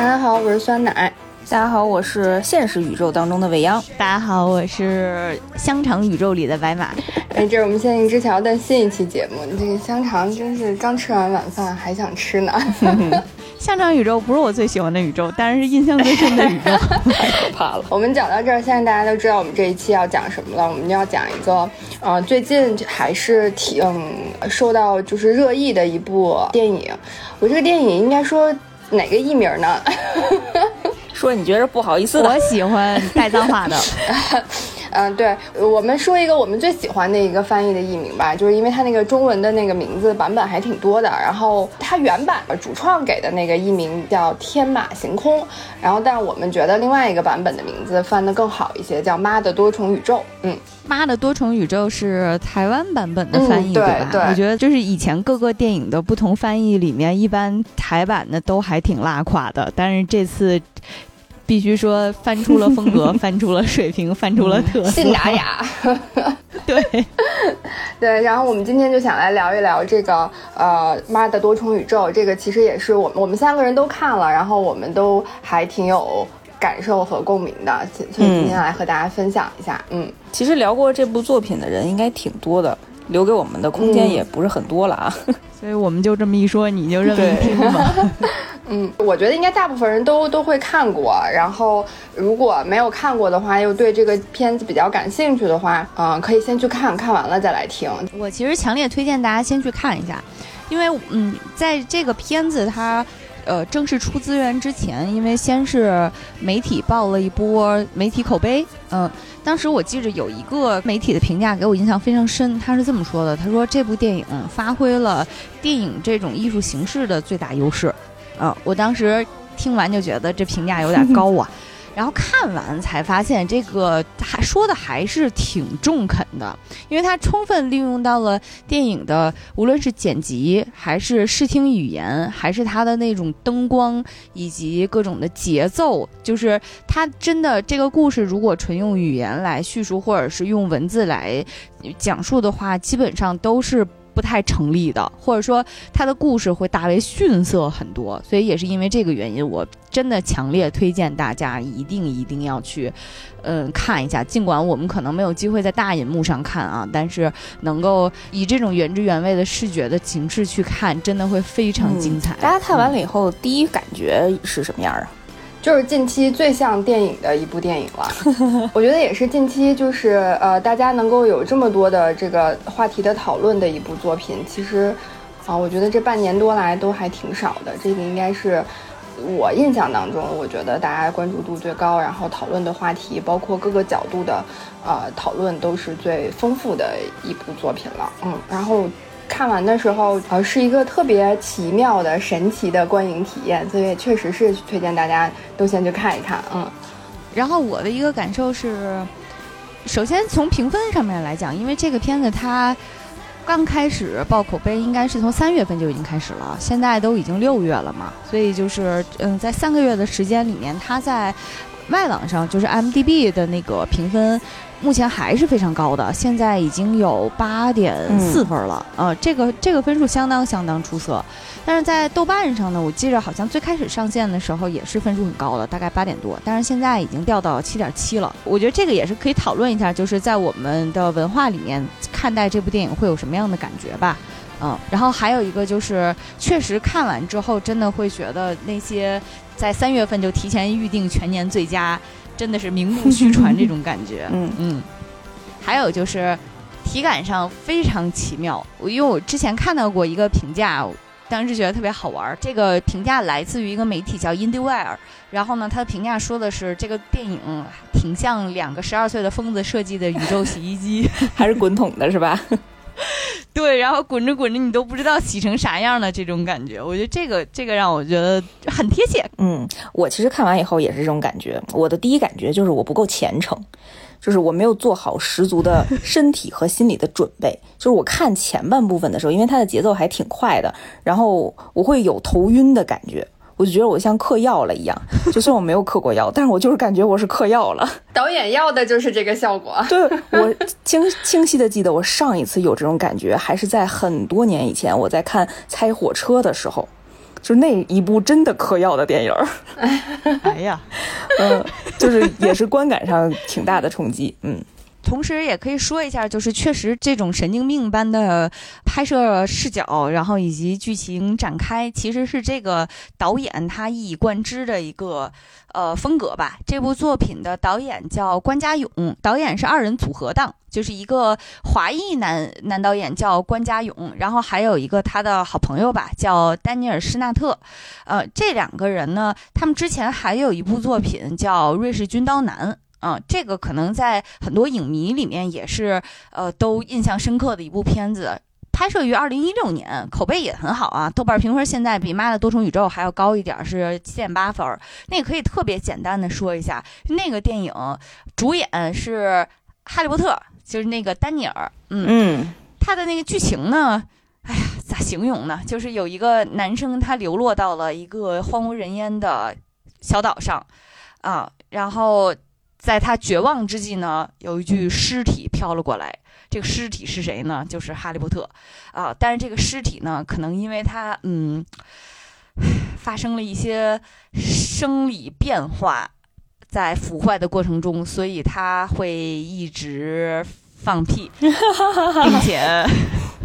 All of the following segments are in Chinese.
大家好，我是酸奶。大家好，我是现实宇宙当中的未央。大家好，我是香肠宇宙里的白马。哎，这是我们限定之桥的新一期节目。这个香肠真是刚吃完晚饭还想吃呢。香肠宇宙不是我最喜欢的宇宙，但是是印象最深的宇宙。太可怕了。我们讲到这儿，现在大家都知道我们这一期要讲什么了。我们要讲一个，呃，最近还是挺受到就是热议的一部电影。我这个电影应该说哪个艺名呢？说你觉得不好意思的，我喜欢带脏话的。嗯，对，我们说一个我们最喜欢的一个翻译的译名吧，就是因为它那个中文的那个名字版本还挺多的。然后它原版主创给的那个译名叫《天马行空》，然后但我们觉得另外一个版本的名字翻得更好一些，叫《妈的多重宇宙》。嗯，《妈的多重宇宙》是台湾版本的翻译，对吧？我觉得就是以前各个电影的不同翻译里面，一般台版的都还挺拉垮的，但是这次。必须说翻出了风格，翻出了水平，翻出了特色，信达雅。对，对。然后我们今天就想来聊一聊这个呃《妈的多重宇宙》，这个其实也是我们我们三个人都看了，然后我们都还挺有感受和共鸣的，所以今天来和大家分享一下。嗯，其实聊过这部作品的人应该挺多的，留给我们的空间也不是很多了啊。所以我们就这么一说，你就认为听吧。嗯，我觉得应该大部分人都都会看过。然后如果没有看过的话，又对这个片子比较感兴趣的话，嗯，可以先去看看完了再来听。我其实强烈推荐大家先去看一下，因为嗯，在这个片子它。呃，正式出资源之前，因为先是媒体报了一波媒体口碑，嗯，当时我记着有一个媒体的评价给我印象非常深，他是这么说的：他说这部电影发挥了电影这种艺术形式的最大优势，啊，我当时听完就觉得这评价有点高啊。然后看完才发现，这个还说的还是挺中肯的，因为它充分利用到了电影的无论是剪辑，还是视听语言，还是它的那种灯光以及各种的节奏，就是它真的这个故事如果纯用语言来叙述，或者是用文字来讲述的话，基本上都是。不太成立的，或者说他的故事会大为逊色很多，所以也是因为这个原因，我真的强烈推荐大家一定一定要去，嗯，看一下。尽管我们可能没有机会在大银幕上看啊，但是能够以这种原汁原味的视觉的形式去看，真的会非常精彩。大家看完了以后，第一感觉是什么样啊？就是近期最像电影的一部电影了，我觉得也是近期就是呃大家能够有这么多的这个话题的讨论的一部作品。其实，啊，我觉得这半年多来都还挺少的。这个应该是我印象当中，我觉得大家关注度最高，然后讨论的话题，包括各个角度的呃讨论都是最丰富的一部作品了。嗯，然后。看完的时候，呃，是一个特别奇妙的、神奇的观影体验，所以确实是推荐大家都先去看一看，嗯。然后我的一个感受是，首先从评分上面来讲，因为这个片子它刚开始报口碑，应该是从三月份就已经开始了，现在都已经六月了嘛，所以就是嗯，在三个月的时间里面，它在外网上就是 M D B 的那个评分。目前还是非常高的，现在已经有八点四分了，呃，这个这个分数相当相当出色。但是在豆瓣上呢，我记着好像最开始上线的时候也是分数很高的，大概八点多，但是现在已经掉到七点七了。我觉得这个也是可以讨论一下，就是在我们的文化里面看待这部电影会有什么样的感觉吧，嗯。然后还有一个就是，确实看完之后真的会觉得那些在三月份就提前预定全年最佳。真的是名不虚传 这种感觉，嗯嗯，还有就是体感上非常奇妙。我因为我之前看到过一个评价，当时觉得特别好玩。这个评价来自于一个媒体叫 IndieWire，然后呢，他的评价说的是这个电影挺像两个十二岁的疯子设计的宇宙洗衣机，还是滚筒的是吧？对，然后滚着滚着，你都不知道洗成啥样了这种感觉，我觉得这个这个让我觉得很贴切。嗯，我其实看完以后也是这种感觉。我的第一感觉就是我不够虔诚，就是我没有做好十足的 身体和心理的准备。就是我看前半部分的时候，因为它的节奏还挺快的，然后我会有头晕的感觉。我就觉得我像嗑药了一样，就算我没有嗑过药，但是我就是感觉我是嗑药了。导演要的就是这个效果。对我清清晰的记得，我上一次有这种感觉还是在很多年以前，我在看《猜火车》的时候，就那一部真的嗑药的电影儿，哎呀，嗯，就是也是观感上挺大的冲击，嗯。同时也可以说一下，就是确实这种神经病般的拍摄视角，然后以及剧情展开，其实是这个导演他一以贯之的一个呃风格吧。这部作品的导演叫关家勇，导演是二人组合档，就是一个华裔男男导演叫关家勇，然后还有一个他的好朋友吧，叫丹尼尔施纳特。呃，这两个人呢，他们之前还有一部作品叫《瑞士军刀男》。嗯，这个可能在很多影迷里面也是，呃，都印象深刻的一部片子。拍摄于二零一六年，口碑也很好啊，豆瓣评分现在比《妈的多重宇宙》还要高一点，是七点八分。那个可以特别简单的说一下，那个电影主演是哈利波特，就是那个丹尼尔。嗯嗯，他的那个剧情呢，哎呀，咋形容呢？就是有一个男生他流落到了一个荒无人烟的小岛上，啊，然后。在他绝望之际呢，有一具尸体飘了过来。这个尸体是谁呢？就是哈利波特啊！但是这个尸体呢，可能因为他嗯 发生了一些生理变化，在腐坏的过程中，所以他会一直放屁，并且。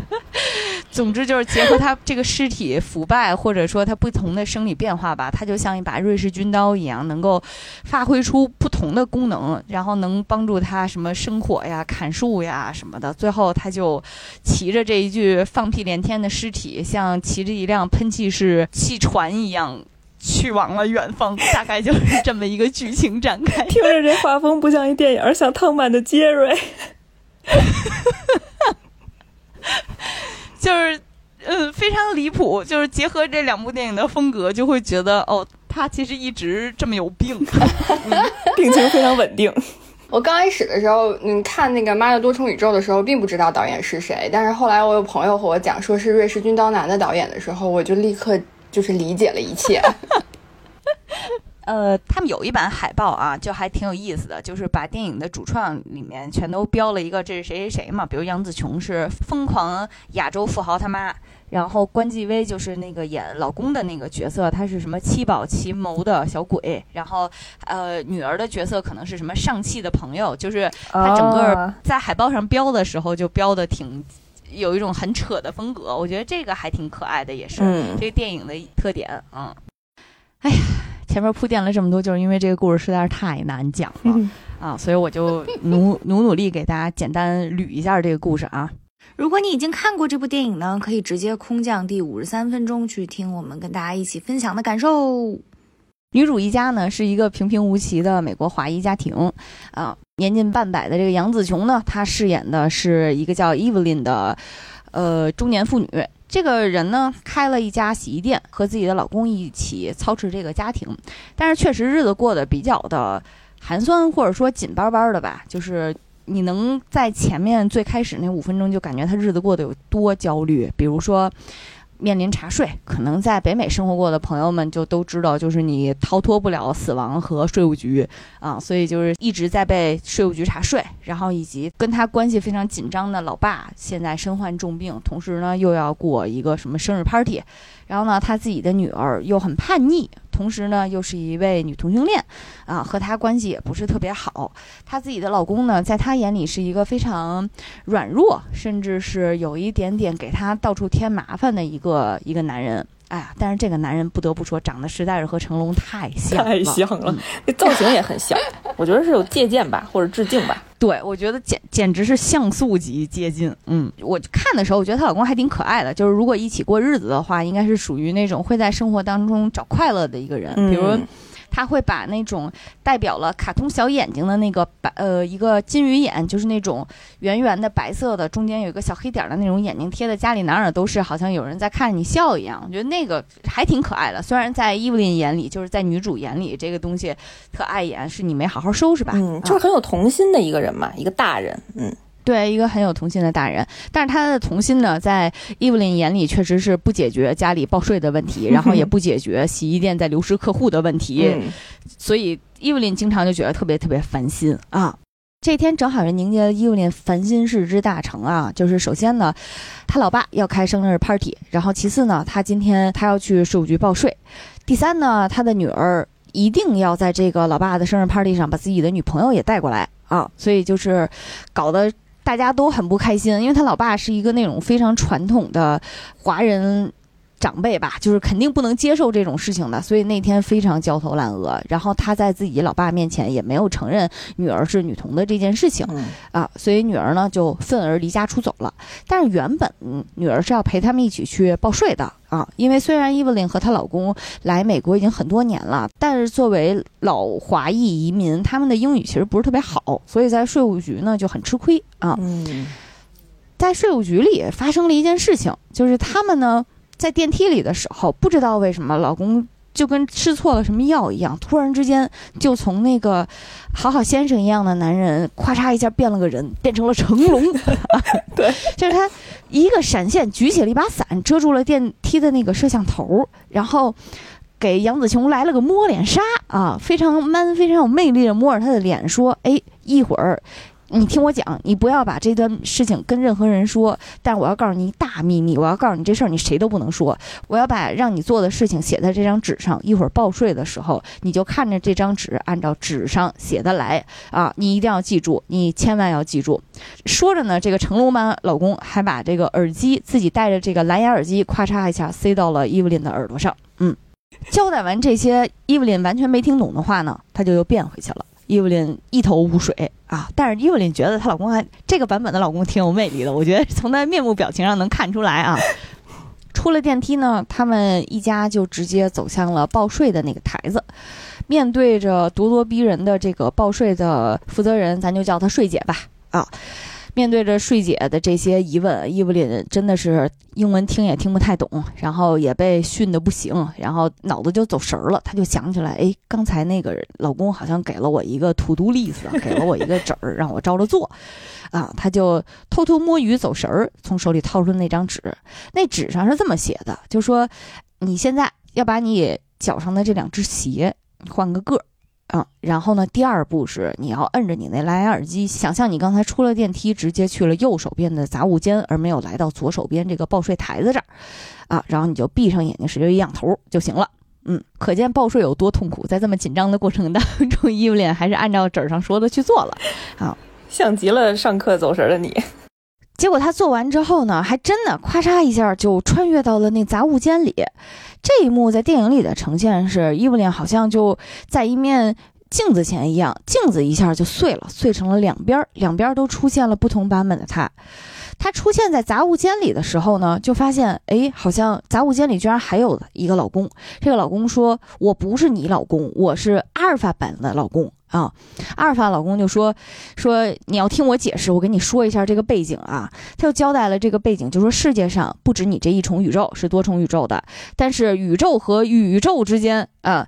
总之就是结合他这个尸体腐败，或者说他不同的生理变化吧，他就像一把瑞士军刀一样，能够发挥出不同的功能，然后能帮助他什么生火呀、砍树呀什么的。最后他就骑着这一具放屁连天的尸体，像骑着一辆喷气式汽船一样去往了远方。大概就是这么一个剧情展开。听着这画风不像一电影，像汤曼的杰瑞。就是，嗯，非常离谱。就是结合这两部电影的风格，就会觉得哦，他其实一直这么有病，病情非常稳定。我刚开始的时候，嗯，看那个《妈的多重宇宙》的时候，并不知道导演是谁。但是后来我有朋友和我讲，说是瑞士军刀男的导演的时候，我就立刻就是理解了一切。呃，他们有一版海报啊，就还挺有意思的，就是把电影的主创里面全都标了一个这是谁谁谁嘛，比如杨紫琼是疯狂亚洲富豪他妈，然后关继威就是那个演老公的那个角色，他是什么七宝奇谋的小鬼，然后呃女儿的角色可能是什么上汽的朋友，就是他整个在海报上标的时候就标的挺有一种很扯的风格，我觉得这个还挺可爱的，也是这个电影的特点，嗯，哎呀。前面铺垫了这么多，就是因为这个故事实在是太难讲了 啊，所以我就努努努力给大家简单捋一下这个故事啊。如果你已经看过这部电影呢，可以直接空降第五十三分钟去听我们跟大家一起分享的感受。女主一家呢是一个平平无奇的美国华裔家庭啊，年近半百的这个杨紫琼呢，她饰演的是一个叫 Evelyn 的呃中年妇女。这个人呢，开了一家洗衣店，和自己的老公一起操持这个家庭，但是确实日子过得比较的寒酸，或者说紧巴巴的吧。就是你能在前面最开始那五分钟就感觉他日子过得有多焦虑，比如说。面临查税，可能在北美生活过的朋友们就都知道，就是你逃脱不了死亡和税务局啊，所以就是一直在被税务局查税，然后以及跟他关系非常紧张的老爸现在身患重病，同时呢又要过一个什么生日 party，然后呢她自己的女儿又很叛逆。同时呢，又是一位女同性恋，啊，和她关系也不是特别好。她自己的老公呢，在她眼里是一个非常软弱，甚至是有一点点给她到处添麻烦的一个一个男人。哎呀，但是这个男人不得不说，长得实在是和成龙太像，太像了，那造型也很像。我觉得是有借鉴吧，或者致敬吧。对，我觉得简简直是像素级接近。嗯，我看的时候，我觉得她老公还挺可爱的。就是如果一起过日子的话，应该是属于那种会在生活当中找快乐的一个人，比如。他会把那种代表了卡通小眼睛的那个白呃一个金鱼眼，就是那种圆圆的白色的，中间有一个小黑点的那种眼睛，贴在家里哪哪儿都是，好像有人在看着你笑一样。我觉得那个还挺可爱的。虽然在伊芙琳眼里，就是在女主眼里，这个东西特碍眼，是你没好好收拾吧？嗯，就是很有童心的一个人嘛，一个大人。嗯。对一个很有童心的大人，但是他的童心呢，在伊芙琳眼里确实是不解决家里报税的问题，然后也不解决洗衣店在流失客户的问题，所以伊芙琳经常就觉得特别特别烦心啊。这天正好是迎接了伊芙琳烦心事之大成啊，就是首先呢，他老爸要开生日 party，然后其次呢，他今天他要去税务局报税，第三呢，他的女儿一定要在这个老爸的生日 party 上把自己的女朋友也带过来啊，所以就是搞得大家都很不开心，因为他老爸是一个那种非常传统的华人。长辈吧，就是肯定不能接受这种事情的，所以那天非常焦头烂额。然后他在自己老爸面前也没有承认女儿是女童的这件事情啊，所以女儿呢就愤而离家出走了。但是原本女儿是要陪他们一起去报税的啊，因为虽然伊芙琳和她老公来美国已经很多年了，但是作为老华裔移民，他们的英语其实不是特别好，所以在税务局呢就很吃亏啊。在税务局里发生了一件事情，就是他们呢。在电梯里的时候，不知道为什么老公就跟吃错了什么药一样，突然之间就从那个好好先生一样的男人，咔嚓一下变了个人，变成了成龙。对，就是他一个闪现，举起了一把伞，遮住了电梯的那个摄像头，然后给杨紫琼来了个摸脸杀啊，非常 man，非常有魅力的摸着她的脸说：“哎，一会儿。”你听我讲，你不要把这段事情跟任何人说。但我要告诉你一大秘密，我要告诉你这事儿，你谁都不能说。我要把让你做的事情写在这张纸上。一会儿报税的时候，你就看着这张纸，按照纸上写的来啊！你一定要记住，你千万要记住。说着呢，这个成龙妈老公还把这个耳机自己戴着这个蓝牙耳机，咔嚓一下塞到了伊芙琳的耳朵上。嗯，交代完这些，伊芙琳完全没听懂的话呢，他就又变回去了。伊芙琳一头雾水啊，但是伊芙琳觉得她老公还这个版本的老公挺有魅力的，我觉得从她面部表情上能看出来啊。出了电梯呢，他们一家就直接走向了报税的那个台子，面对着咄咄逼人的这个报税的负责人，咱就叫她税姐吧啊。面对着税姐的这些疑问，伊芙琳真的是英文听也听不太懂，然后也被训得不行，然后脑子就走神儿了。她就想起来，哎，刚才那个老公好像给了我一个 to do list，给了我一个纸儿，让我照着做。啊，她就偷偷摸鱼走神儿，从手里掏出那张纸，那纸上是这么写的，就说你现在要把你脚上的这两只鞋换个个儿。嗯，然后呢？第二步是你要摁着你那蓝牙耳机，想象你刚才出了电梯，直接去了右手边的杂物间，而没有来到左手边这个报税台子这儿，啊，然后你就闭上眼睛，使劲一仰头就行了。嗯，可见报税有多痛苦，在这么紧张的过程当中，伊芙琳还是按照纸上说的去做了。啊，像极了上课走神的你。结果他做完之后呢，还真的咔嚓一下就穿越到了那杂物间里。这一幕在电影里的呈现是伊芙琳好像就在一面镜子前一样，镜子一下就碎了，碎成了两边，两边都出现了不同版本的他。他出现在杂物间里的时候呢，就发现哎，好像杂物间里居然还有一个老公。这个老公说：“我不是你老公，我是阿尔法版的老公。”啊，阿尔法老公就说说你要听我解释，我跟你说一下这个背景啊。他就交代了这个背景，就说世界上不止你这一重宇宙，是多重宇宙的。但是宇宙和宇宙之间啊，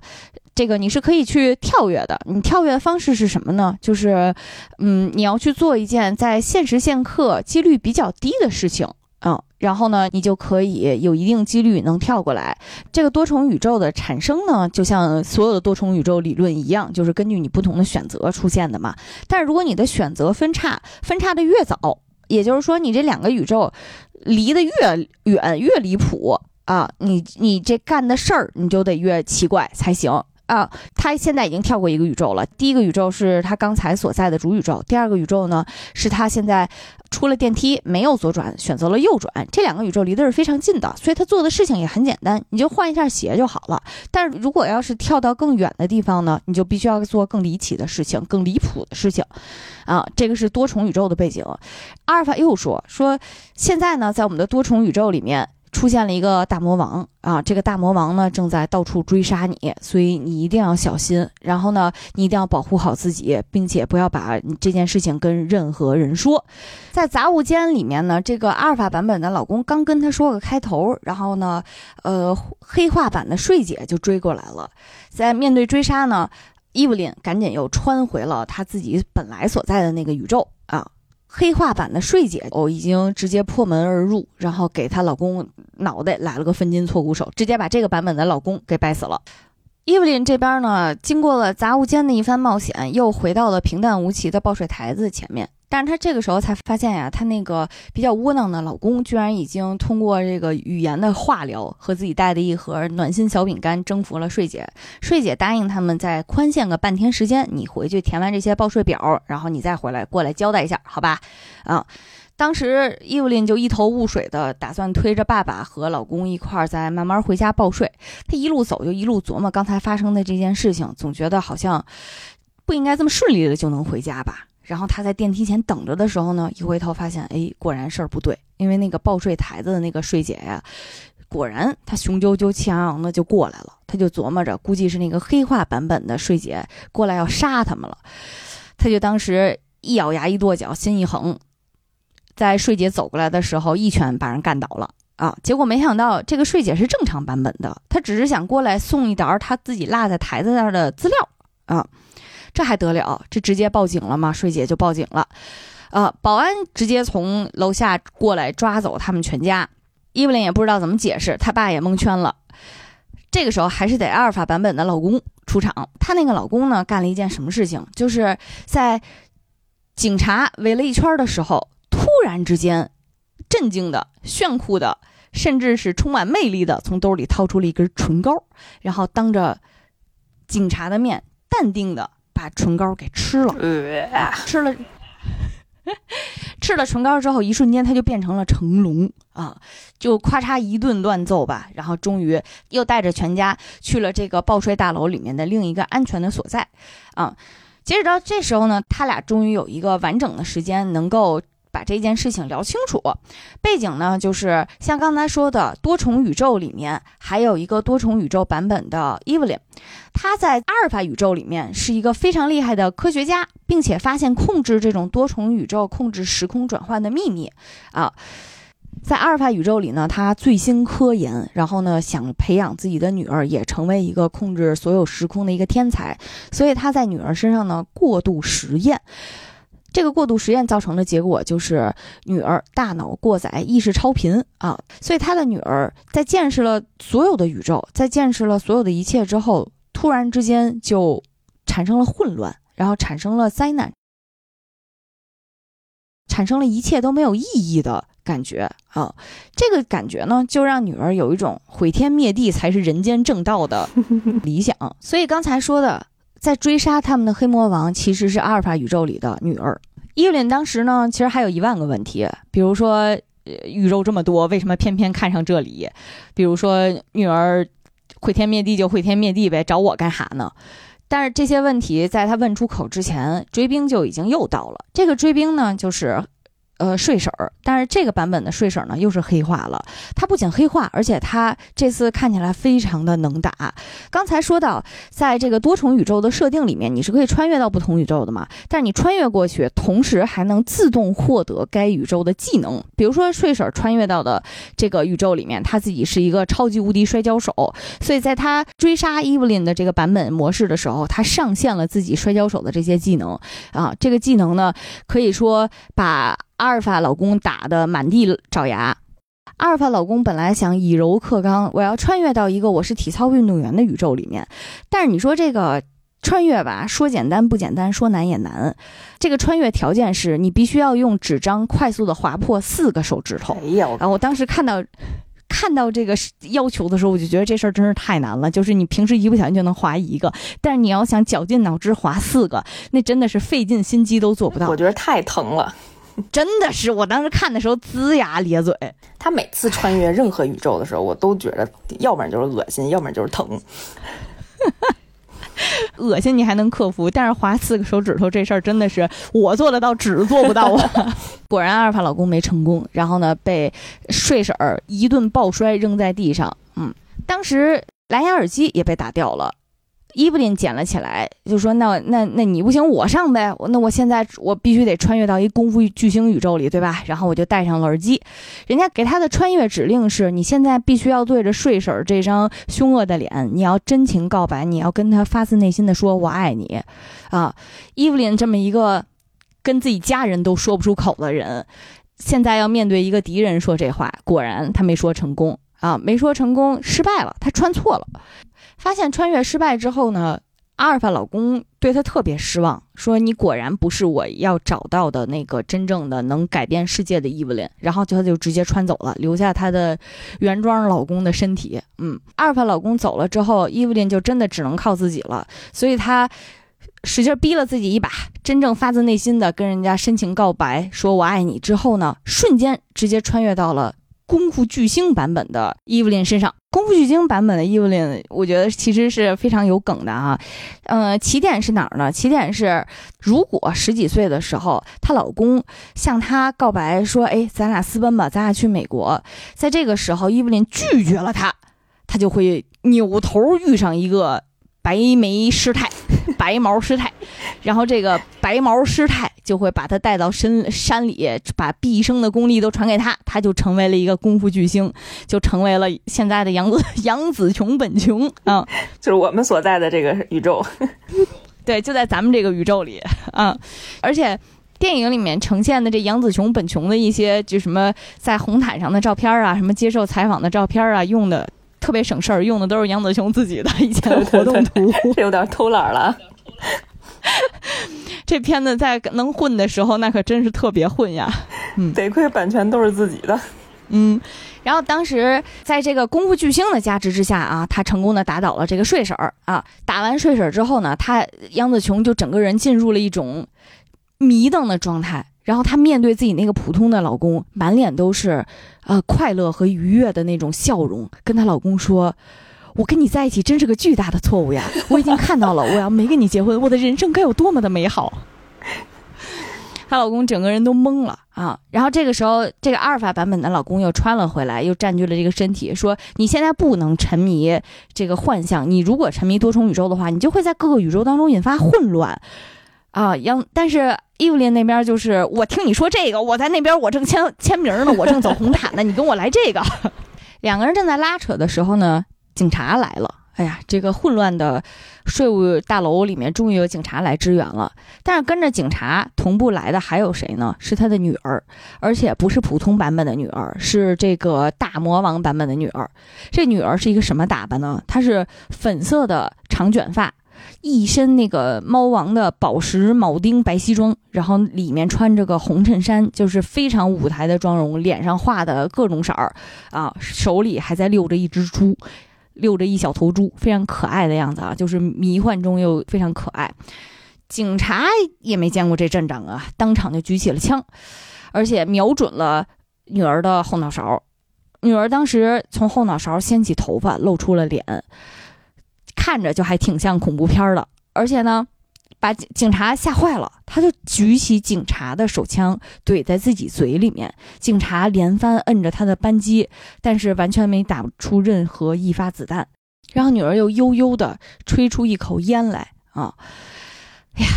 这个你是可以去跳跃的。你跳跃的方式是什么呢？就是，嗯，你要去做一件在现时现刻几率比较低的事情。然后呢，你就可以有一定几率能跳过来。这个多重宇宙的产生呢，就像所有的多重宇宙理论一样，就是根据你不同的选择出现的嘛。但是如果你的选择分叉分叉的越早，也就是说你这两个宇宙离得越远越离谱啊，你你这干的事儿你就得越奇怪才行。啊，他现在已经跳过一个宇宙了。第一个宇宙是他刚才所在的主宇宙，第二个宇宙呢是他现在出了电梯没有左转，选择了右转。这两个宇宙离得是非常近的，所以他做的事情也很简单，你就换一下鞋就好了。但是如果要是跳到更远的地方呢，你就必须要做更离奇的事情，更离谱的事情。啊，这个是多重宇宙的背景。阿尔法又说说，现在呢，在我们的多重宇宙里面。出现了一个大魔王啊！这个大魔王呢，正在到处追杀你，所以你一定要小心。然后呢，你一定要保护好自己，并且不要把这件事情跟任何人说。在杂物间里面呢，这个阿尔法版本的老公刚跟他说个开头，然后呢，呃，黑化版的睡姐就追过来了。在面对追杀呢，伊芙琳赶紧又穿回了他自己本来所在的那个宇宙啊。黑化版的睡姐哦，已经直接破门而入，然后给她老公脑袋来了个分筋错骨手，直接把这个版本的老公给掰死了。伊芙琳这边呢，经过了杂物间的一番冒险，又回到了平淡无奇的报税台子前面。但是她这个时候才发现呀，她那个比较窝囊的老公，居然已经通过这个语言的化疗和自己带的一盒暖心小饼干征服了税姐。税姐答应他们再宽限个半天时间，你回去填完这些报税表，然后你再回来过来交代一下，好吧？啊，当时伊芙琳就一头雾水的打算推着爸爸和老公一块儿再慢慢回家报税。她一路走就一路琢磨刚才发生的这件事情，总觉得好像不应该这么顺利的就能回家吧。然后她在电梯前等着的时候呢，一回头发现，哎，果然事儿不对，因为那个报税台子的那个税姐呀，果然她雄赳赳气昂昂的就过来了。她就琢磨着，估计是那个黑化版本的税姐过来要杀他们了。她就当时一咬牙一跺脚，心一横，在税姐走过来的时候，一拳把人干倒了啊！结果没想到这个税姐是正常版本的，她只是想过来送一沓她自己落在台子那儿的资料啊。这还得了？这直接报警了吗？税姐就报警了，啊，保安直接从楼下过来抓走他们全家。伊芙琳也不知道怎么解释，他爸也蒙圈了。这个时候还是得阿尔法版本的老公出场。她那个老公呢，干了一件什么事情？就是在警察围了一圈的时候，突然之间，震惊的、炫酷的，甚至是充满魅力的，从兜里掏出了一根唇膏，然后当着警察的面，淡定的。把唇膏给吃了，吃了，吃了唇膏之后，一瞬间他就变成了成龙啊！就咔嚓一顿乱揍吧，然后终于又带着全家去了这个报税大楼里面的另一个安全的所在啊！截止到这时候呢，他俩终于有一个完整的时间能够。把这件事情聊清楚，背景呢，就是像刚才说的多重宇宙里面还有一个多重宇宙版本的 Evelyn，她在阿尔法宇宙里面是一个非常厉害的科学家，并且发现控制这种多重宇宙、控制时空转换的秘密啊。在阿尔法宇宙里呢，他最新科研，然后呢想培养自己的女儿也成为一个控制所有时空的一个天才，所以他在女儿身上呢过度实验。这个过度实验造成的结果就是女儿大脑过载、意识超频啊，所以他的女儿在见识了所有的宇宙，在见识了所有的一切之后，突然之间就产生了混乱，然后产生了灾难，产生了一切都没有意义的感觉啊！这个感觉呢，就让女儿有一种毁天灭地才是人间正道的理想。所以刚才说的。在追杀他们的黑魔王其实是阿尔法宇宙里的女儿伊琳。当时呢，其实还有一万个问题，比如说，宇宙这么多，为什么偏偏看上这里？比如说，女儿毁天灭地就毁天灭地呗，找我干啥呢？但是这些问题在他问出口之前，追兵就已经又到了。这个追兵呢，就是。呃，睡婶儿，但是这个版本的睡婶儿呢，又是黑化了。他不仅黑化，而且他这次看起来非常的能打。刚才说到，在这个多重宇宙的设定里面，你是可以穿越到不同宇宙的嘛？但是你穿越过去，同时还能自动获得该宇宙的技能。比如说，睡婶儿穿越到的这个宇宙里面，他自己是一个超级无敌摔跤手，所以在他追杀伊芙琳的这个版本模式的时候，他上线了自己摔跤手的这些技能啊。这个技能呢，可以说把。阿尔法老公打的满地找牙。阿尔法老公本来想以柔克刚，我要穿越到一个我是体操运动员的宇宙里面。但是你说这个穿越吧，说简单不简单，说难也难。这个穿越条件是你必须要用纸张快速的划破四个手指头。哎呀，然后我当时看到看到这个要求的时候，我就觉得这事儿真是太难了。就是你平时一不小心就能划一个，但是你要想绞尽脑汁划四个，那真的是费尽心机都做不到。我觉得太疼了。真的是，我当时看的时候龇牙咧嘴。他每次穿越任何宇宙的时候，我都觉得，要不然就是恶心，要不然就是疼。恶心你还能克服，但是划四个手指头这事儿真的是我做得到，纸做不到啊！果然阿尔法老公没成功，然后呢被睡婶儿一顿暴摔扔在地上。嗯，当时蓝牙耳机也被打掉了。伊芙琳捡了起来，就说：“那那那你不行，我上呗。那我现在我必须得穿越到一功夫巨星宇宙里，对吧？然后我就戴上了耳机。人家给他的穿越指令是：你现在必须要对着睡婶这张凶恶的脸，你要真情告白，你要跟他发自内心的说我爱你。啊，伊芙琳这么一个跟自己家人都说不出口的人，现在要面对一个敌人说这话，果然他没说成功。”啊，没说成功，失败了，他穿错了。发现穿越失败之后呢，阿尔法老公对她特别失望，说你果然不是我要找到的那个真正的能改变世界的伊芙琳。然后就他就直接穿走了，留下她的原装老公的身体。嗯，阿尔法老公走了之后，伊芙琳就真的只能靠自己了，所以她。使劲逼了自己一把，真正发自内心的跟人家深情告白，说我爱你之后呢，瞬间直接穿越到了功夫巨星版本的伊芙琳身上。功夫巨星版本的伊芙琳，我觉得其实是非常有梗的啊。呃，起点是哪儿呢？起点是，如果十几岁的时候，她老公向她告白说：“哎，咱俩私奔吧，咱俩去美国。”在这个时候，伊芙琳拒绝了他，他就会扭头遇上一个白眉师太。白毛师太，然后这个白毛师太就会把他带到深山里，把毕生的功力都传给他，他就成为了一个功夫巨星，就成为了现在的杨子 杨紫琼本琼。啊，就是我们所在的这个宇宙，对，就在咱们这个宇宙里。啊，而且电影里面呈现的这杨紫琼本琼的一些就什么在红毯上的照片啊，什么接受采访的照片啊，用的。特别省事儿，用的都是杨子琼自己的 以前的活动图，这有点偷懒了。这片子在能混的时候，那可真是特别混呀。嗯，得亏版权都是自己的。嗯，然后当时在这个功夫巨星的加持之下啊，他成功的打倒了这个睡婶儿啊。打完睡婶儿之后呢，他杨子琼就整个人进入了一种迷瞪的状态。然后她面对自己那个普通的老公，满脸都是，呃，快乐和愉悦的那种笑容，跟她老公说：“我跟你在一起真是个巨大的错误呀！我已经看到了，我要没跟你结婚，我的人生该有多么的美好。”她老公整个人都懵了啊！然后这个时候，这个阿尔法版本的老公又穿了回来，又占据了这个身体，说：“你现在不能沉迷这个幻象，你如果沉迷多重宇宙的话，你就会在各个宇宙当中引发混乱。”啊，杨，但是伊芙琳那边就是我听你说这个，我在那边我正签签名呢，我正走红毯呢，你跟我来这个。两个人正在拉扯的时候呢，警察来了。哎呀，这个混乱的税务大楼里面终于有警察来支援了。但是跟着警察同步来的还有谁呢？是他的女儿，而且不是普通版本的女儿，是这个大魔王版本的女儿。这女儿是一个什么打扮呢？她是粉色的长卷发。一身那个猫王的宝石铆钉白西装，然后里面穿着个红衬衫，就是非常舞台的妆容，脸上画的各种色儿，啊，手里还在遛着一只猪，遛着一小头猪，非常可爱的样子啊，就是迷幻中又非常可爱。警察也没见过这阵仗啊，当场就举起了枪，而且瞄准了女儿的后脑勺。女儿当时从后脑勺掀起头发，露出了脸。看着就还挺像恐怖片的，而且呢，把警警察吓坏了，他就举起警察的手枪怼在自己嘴里面，警察连番摁着他的扳机，但是完全没打出任何一发子弹。然后女儿又悠悠地吹出一口烟来啊，哎呀，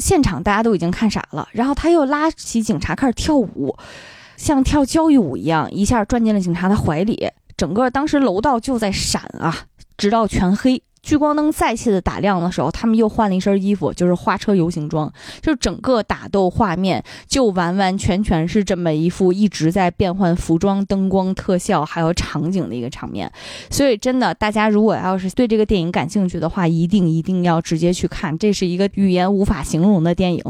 现场大家都已经看傻了。然后他又拉起警察开始跳舞，像跳交谊舞一样，一下钻进了警察的怀里。整个当时楼道就在闪啊，直到全黑。聚光灯再次的打亮的时候，他们又换了一身衣服，就是花车游行装。就整个打斗画面就完完全全是这么一副一直在变换服装、灯光、特效还有场景的一个场面。所以，真的，大家如果要是对这个电影感兴趣的话，一定一定要直接去看。这是一个语言无法形容的电影。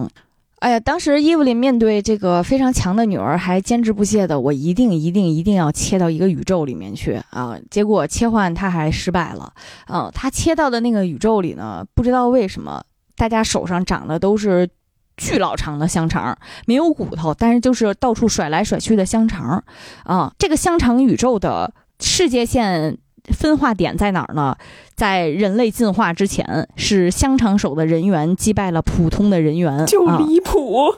哎呀，当时伊芙琳面对这个非常强的女儿，还坚持不懈的，我一定一定一定要切到一个宇宙里面去啊！结果切换他还失败了，嗯，他切到的那个宇宙里呢，不知道为什么，大家手上长的都是巨老长的香肠，没有骨头，但是就是到处甩来甩去的香肠，啊，这个香肠宇宙的世界线。分化点在哪儿呢？在人类进化之前，是香肠手的人猿击败了普通的人猿，就离谱，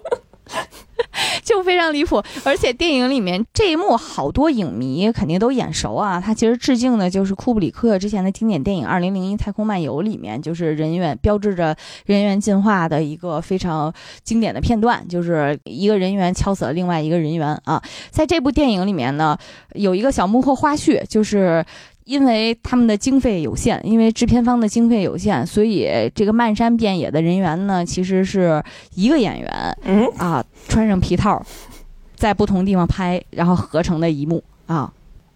就非常离谱。而且电影里面这一幕，好多影迷肯定都眼熟啊。他其实致敬的就是库布里克之前的经典电影《二零零一太空漫游》里面，就是人猿标志着人猿进化的一个非常经典的片段，就是一个人猿敲死了另外一个人猿啊。在这部电影里面呢，有一个小幕后花絮，就是。因为他们的经费有限，因为制片方的经费有限，所以这个漫山遍野的人员呢，其实是一个演员，嗯啊，穿上皮套，在不同地方拍，然后合成的一幕啊。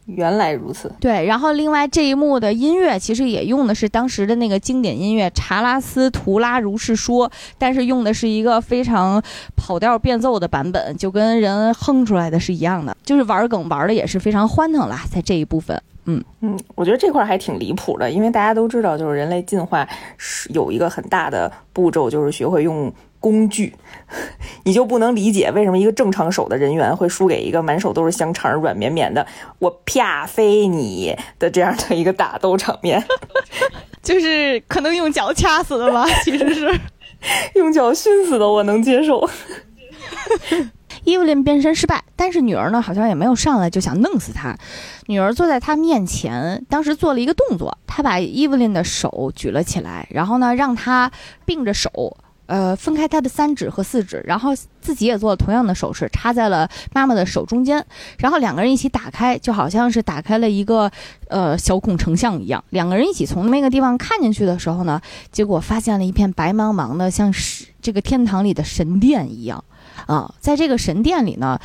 原来如此，对，然后另外这一幕的音乐其实也用的是当时的那个经典音乐《查拉斯图拉如是说》，但是用的是一个非常跑调变奏的版本，就跟人哼出来的是一样的，就是玩梗玩的也是非常欢腾啦，在这一部分。嗯嗯，我觉得这块还挺离谱的，因为大家都知道，就是人类进化是有一个很大的步骤，就是学会用工具。你就不能理解为什么一个正常手的人员会输给一个满手都是香肠、软绵绵的我啪飞你的这样的一个打斗场面？就是可能用脚掐死的吧，其实是 用脚熏死的，我能接受。伊芙琳变身失败，但是女儿呢，好像也没有上来就想弄死他。女儿坐在他面前，当时做了一个动作，她把伊芙琳的手举了起来，然后呢，让她并着手，呃，分开她的三指和四指，然后自己也做了同样的手势，插在了妈妈的手中间，然后两个人一起打开，就好像是打开了一个呃小孔成像一样。两个人一起从那个地方看进去的时候呢，结果发现了一片白茫茫的，像是这个天堂里的神殿一样。啊，在这个神殿里呢，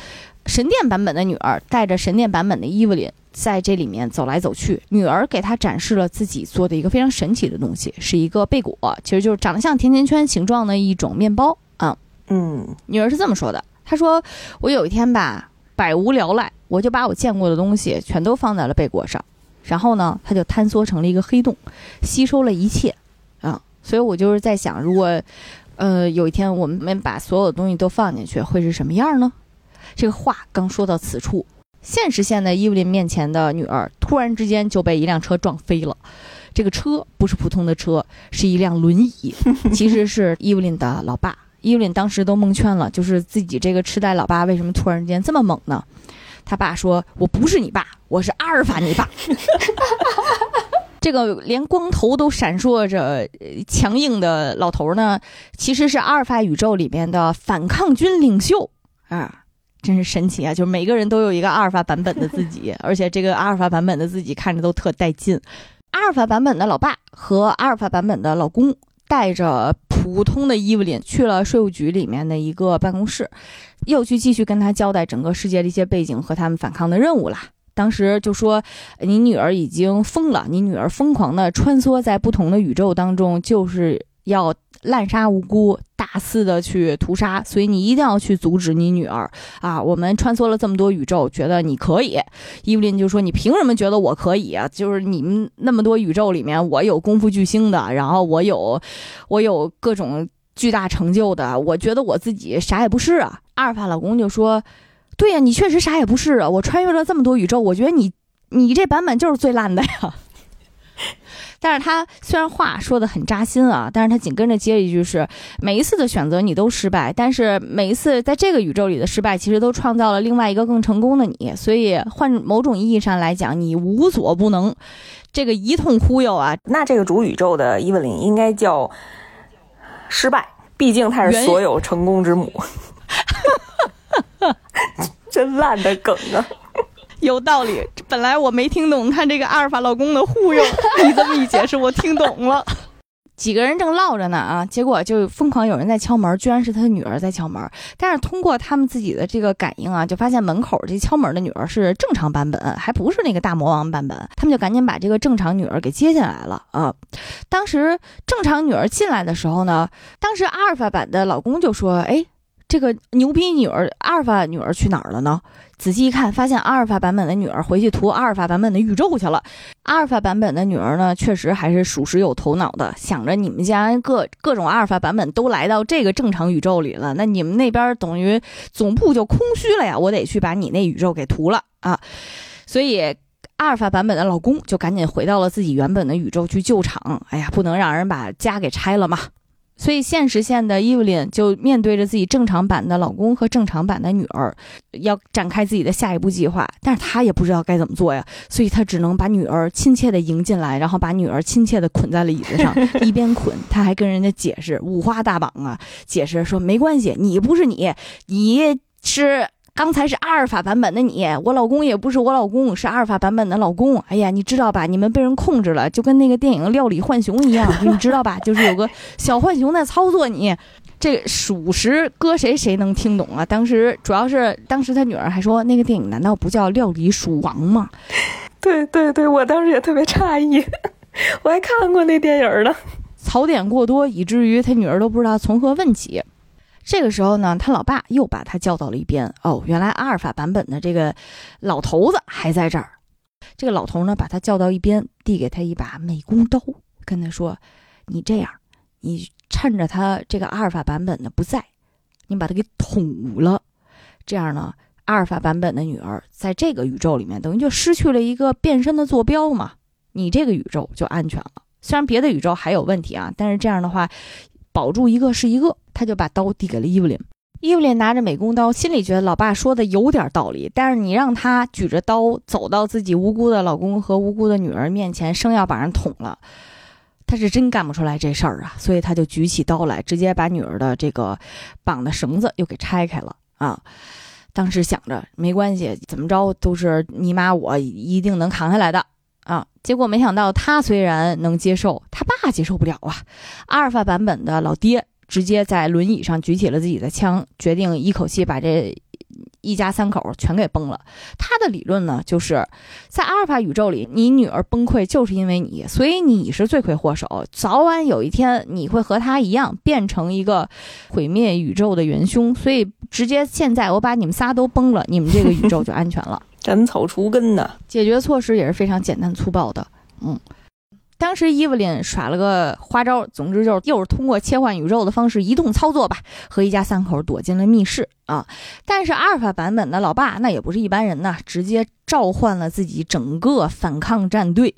神殿版本的女儿带着神殿版本的伊芙琳在这里面走来走去。女儿给她展示了自己做的一个非常神奇的东西，是一个贝果，其实就是长得像甜甜圈形状的一种面包啊。嗯，女儿是这么说的：“她说我有一天吧，百无聊赖，我就把我见过的东西全都放在了贝果上，然后呢，它就坍缩成了一个黑洞，吸收了一切啊。所以我就是在想，如果……呃，有一天我们把所有的东西都放进去，会是什么样呢？这个话刚说到此处，现实现在伊芙琳面前的女儿突然之间就被一辆车撞飞了。这个车不是普通的车，是一辆轮椅，其实是伊芙琳的老爸。伊芙琳当时都蒙圈了，就是自己这个痴呆老爸为什么突然之间这么猛呢？他爸说：“我不是你爸，我是阿尔法你爸。”这个连光头都闪烁着强硬的老头呢，其实是阿尔法宇宙里面的反抗军领袖啊，真是神奇啊！就是每个人都有一个阿尔法版本的自己，而且这个阿尔法版本的自己看着都特带劲。阿尔法版本的老爸和阿尔法版本的老公带着普通的伊芙琳去了税务局里面的一个办公室，又去继续跟他交代整个世界的一些背景和他们反抗的任务啦。当时就说，你女儿已经疯了，你女儿疯狂的穿梭在不同的宇宙当中，就是要滥杀无辜，大肆的去屠杀，所以你一定要去阻止你女儿啊！我们穿梭了这么多宇宙，觉得你可以。伊芙琳就说：“你凭什么觉得我可以啊？就是你们那么多宇宙里面，我有功夫巨星的，然后我有，我有各种巨大成就的，我觉得我自己啥也不是啊。”阿尔法老公就说。对呀，你确实啥也不是啊！我穿越了这么多宇宙，我觉得你，你这版本就是最烂的呀。但是他虽然话说的很扎心啊，但是他紧跟着接一句是：每一次的选择你都失败，但是每一次在这个宇宙里的失败，其实都创造了另外一个更成功的你。所以换某种意义上来讲，你无所不能。这个一通忽悠啊，那这个主宇宙的伊文琳应该叫失败，毕竟她是所有成功之母。真烂的梗啊！有道理。本来我没听懂他这个阿尔法老公的忽悠，你这么一解释，我听懂了。几个人正唠着呢啊，结果就疯狂有人在敲门，居然是他女儿在敲门。但是通过他们自己的这个感应啊，就发现门口这敲门的女儿是正常版本，还不是那个大魔王版本。他们就赶紧把这个正常女儿给接进来了啊。当时正常女儿进来的时候呢，当时阿尔法版的老公就说：“哎。”这个牛逼女儿阿尔法女儿去哪儿了呢？仔细一看，发现阿尔法版本的女儿回去涂阿尔法版本的宇宙去了。阿尔法版本的女儿呢，确实还是属实有头脑的，想着你们家各各种阿尔法版本都来到这个正常宇宙里了，那你们那边等于总部就空虚了呀，我得去把你那宇宙给涂了啊！所以阿尔法版本的老公就赶紧回到了自己原本的宇宙去救场。哎呀，不能让人把家给拆了嘛。所以现实线的伊芙琳就面对着自己正常版的老公和正常版的女儿，要展开自己的下一步计划，但是她也不知道该怎么做呀，所以她只能把女儿亲切的迎进来，然后把女儿亲切的捆在了椅子上，一边捆，她还跟人家解释五花大绑啊，解释说没关系，你不是你，你是。刚才是阿尔法版本的你，我老公也不是我老公，是阿尔法版本的老公。哎呀，你知道吧？你们被人控制了，就跟那个电影《料理浣熊》一样，你知道吧？就是有个小浣熊在操作你。这属实搁谁谁能听懂啊？当时主要是当时他女儿还说，那个电影难道不叫《料理鼠王》吗？对对对，我当时也特别诧异，我还看过那电影呢。槽点过多，以至于他女儿都不知道从何问起。这个时候呢，他老爸又把他叫到了一边。哦，原来阿尔法版本的这个老头子还在这儿。这个老头呢，把他叫到一边，递给他一把美工刀，跟他说：“你这样，你趁着他这个阿尔法版本的不在，你把他给捅了。这样呢，阿尔法版本的女儿在这个宇宙里面，等于就失去了一个变身的坐标嘛。你这个宇宙就安全了。虽然别的宇宙还有问题啊，但是这样的话，保住一个是一个。”他就把刀递给了伊芙琳，伊芙琳拿着美工刀，心里觉得老爸说的有点道理。但是你让他举着刀走到自己无辜的老公和无辜的女儿面前，生要把人捅了，他是真干不出来这事儿啊。所以他就举起刀来，直接把女儿的这个绑的绳子又给拆开了啊。当时想着没关系，怎么着都是你妈我一定能扛下来的啊。结果没想到他虽然能接受，他爸接受不了啊。阿尔法版本的老爹。直接在轮椅上举起了自己的枪，决定一口气把这一家三口全给崩了。他的理论呢，就是在阿尔法宇宙里，你女儿崩溃就是因为你，所以你是罪魁祸首。早晚有一天，你会和他一样变成一个毁灭宇宙的元凶。所以，直接现在我把你们仨都崩了，你们这个宇宙就安全了。斩草除根呢？解决措施也是非常简单粗暴的。嗯。当时伊芙琳耍了个花招，总之就是又是通过切换宇宙的方式移动操作吧，和一家三口躲进了密室啊。但是阿尔法版本的老爸那也不是一般人呐，直接召唤了自己整个反抗战队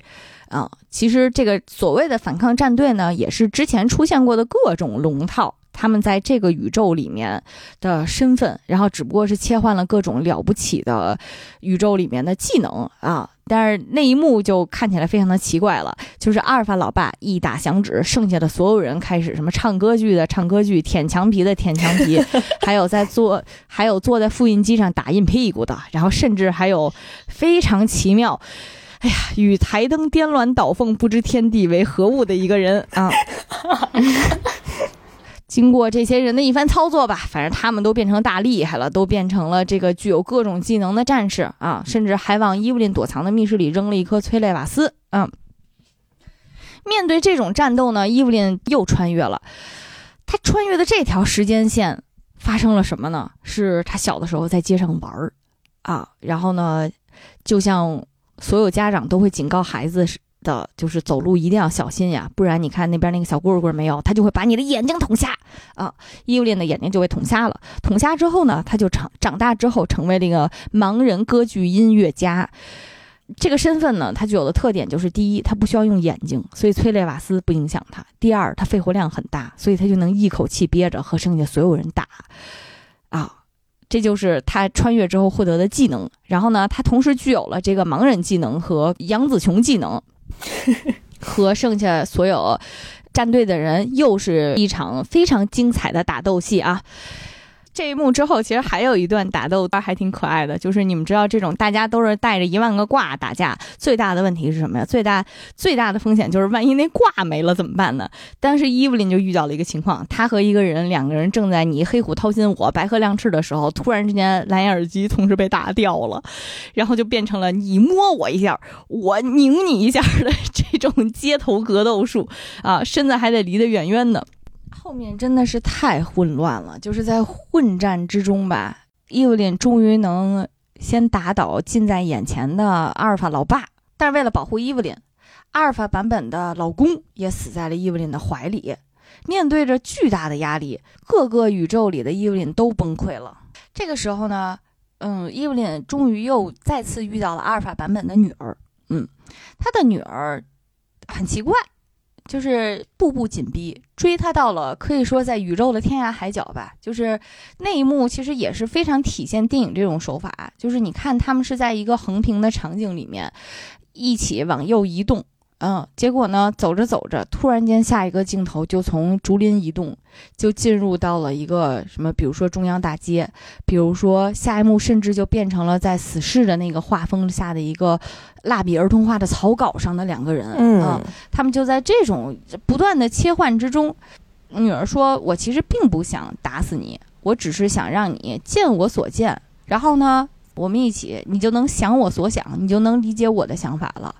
啊。其实这个所谓的反抗战队呢，也是之前出现过的各种龙套。他们在这个宇宙里面的身份，然后只不过是切换了各种了不起的宇宙里面的技能啊。但是那一幕就看起来非常的奇怪了，就是阿尔法老爸一打响指，剩下的所有人开始什么唱歌剧的唱歌剧，舔墙皮的舔墙皮，还有在坐，还有坐在复印机上打印屁股的，然后甚至还有非常奇妙，哎呀，与台灯颠鸾倒凤，不知天地为何物的一个人啊。经过这些人的一番操作吧，反正他们都变成大厉害了，都变成了这个具有各种技能的战士啊，甚至还往伊芙琳躲藏的密室里扔了一颗催泪瓦斯啊。面对这种战斗呢，伊芙琳又穿越了。他穿越的这条时间线发生了什么呢？是他小的时候在街上玩儿啊，然后呢，就像所有家长都会警告孩子是。的就是走路一定要小心呀，不然你看那边那个小棍棍没有，他就会把你的眼睛捅瞎啊！伊芙琳的眼睛就被捅瞎了。捅瞎之后呢，他就长长大之后成为了一个盲人歌剧音乐家。这个身份呢，他具有的特点就是：第一，他不需要用眼睛，所以催泪瓦斯不影响他；第二，他肺活量很大，所以他就能一口气憋着和剩下所有人打啊！这就是他穿越之后获得的技能。然后呢，他同时具有了这个盲人技能和杨紫琼技能。和剩下所有战队的人，又是一场非常精彩的打斗戏啊！这一幕之后，其实还有一段打斗，还挺可爱的。就是你们知道，这种大家都是带着一万个挂打架，最大的问题是什么呀？最大最大的风险就是万一那挂没了怎么办呢？当时伊芙琳就遇到了一个情况，她和一个人两个人正在你黑虎掏心，我白鹤亮翅的时候，突然之间蓝牙耳机同时被打掉了，然后就变成了你摸我一下，我拧你一下的这种街头格斗术啊，身子还得离得远远的。后面真的是太混乱了，就是在混战之中吧，伊芙琳终于能先打倒近在眼前的阿尔法老爸，但是为了保护伊芙琳，阿尔法版本的老公也死在了伊芙琳的怀里。面对着巨大的压力，各个宇宙里的伊芙琳都崩溃了。这个时候呢，嗯，伊芙琳终于又再次遇到了阿尔法版本的女儿，嗯，她的女儿很奇怪。就是步步紧逼，追他到了可以说在宇宙的天涯海角吧。就是那一幕，其实也是非常体现电影这种手法。就是你看，他们是在一个横屏的场景里面，一起往右移动。嗯，结果呢，走着走着，突然间下一个镜头就从竹林移动，就进入到了一个什么，比如说中央大街，比如说下一幕甚至就变成了在死侍的那个画风下的一个蜡笔儿童画的草稿上的两个人。嗯，他们就在这种不断的切换之中，女儿说：“我其实并不想打死你，我只是想让你见我所见，然后呢，我们一起，你就能想我所想，你就能理解我的想法了。”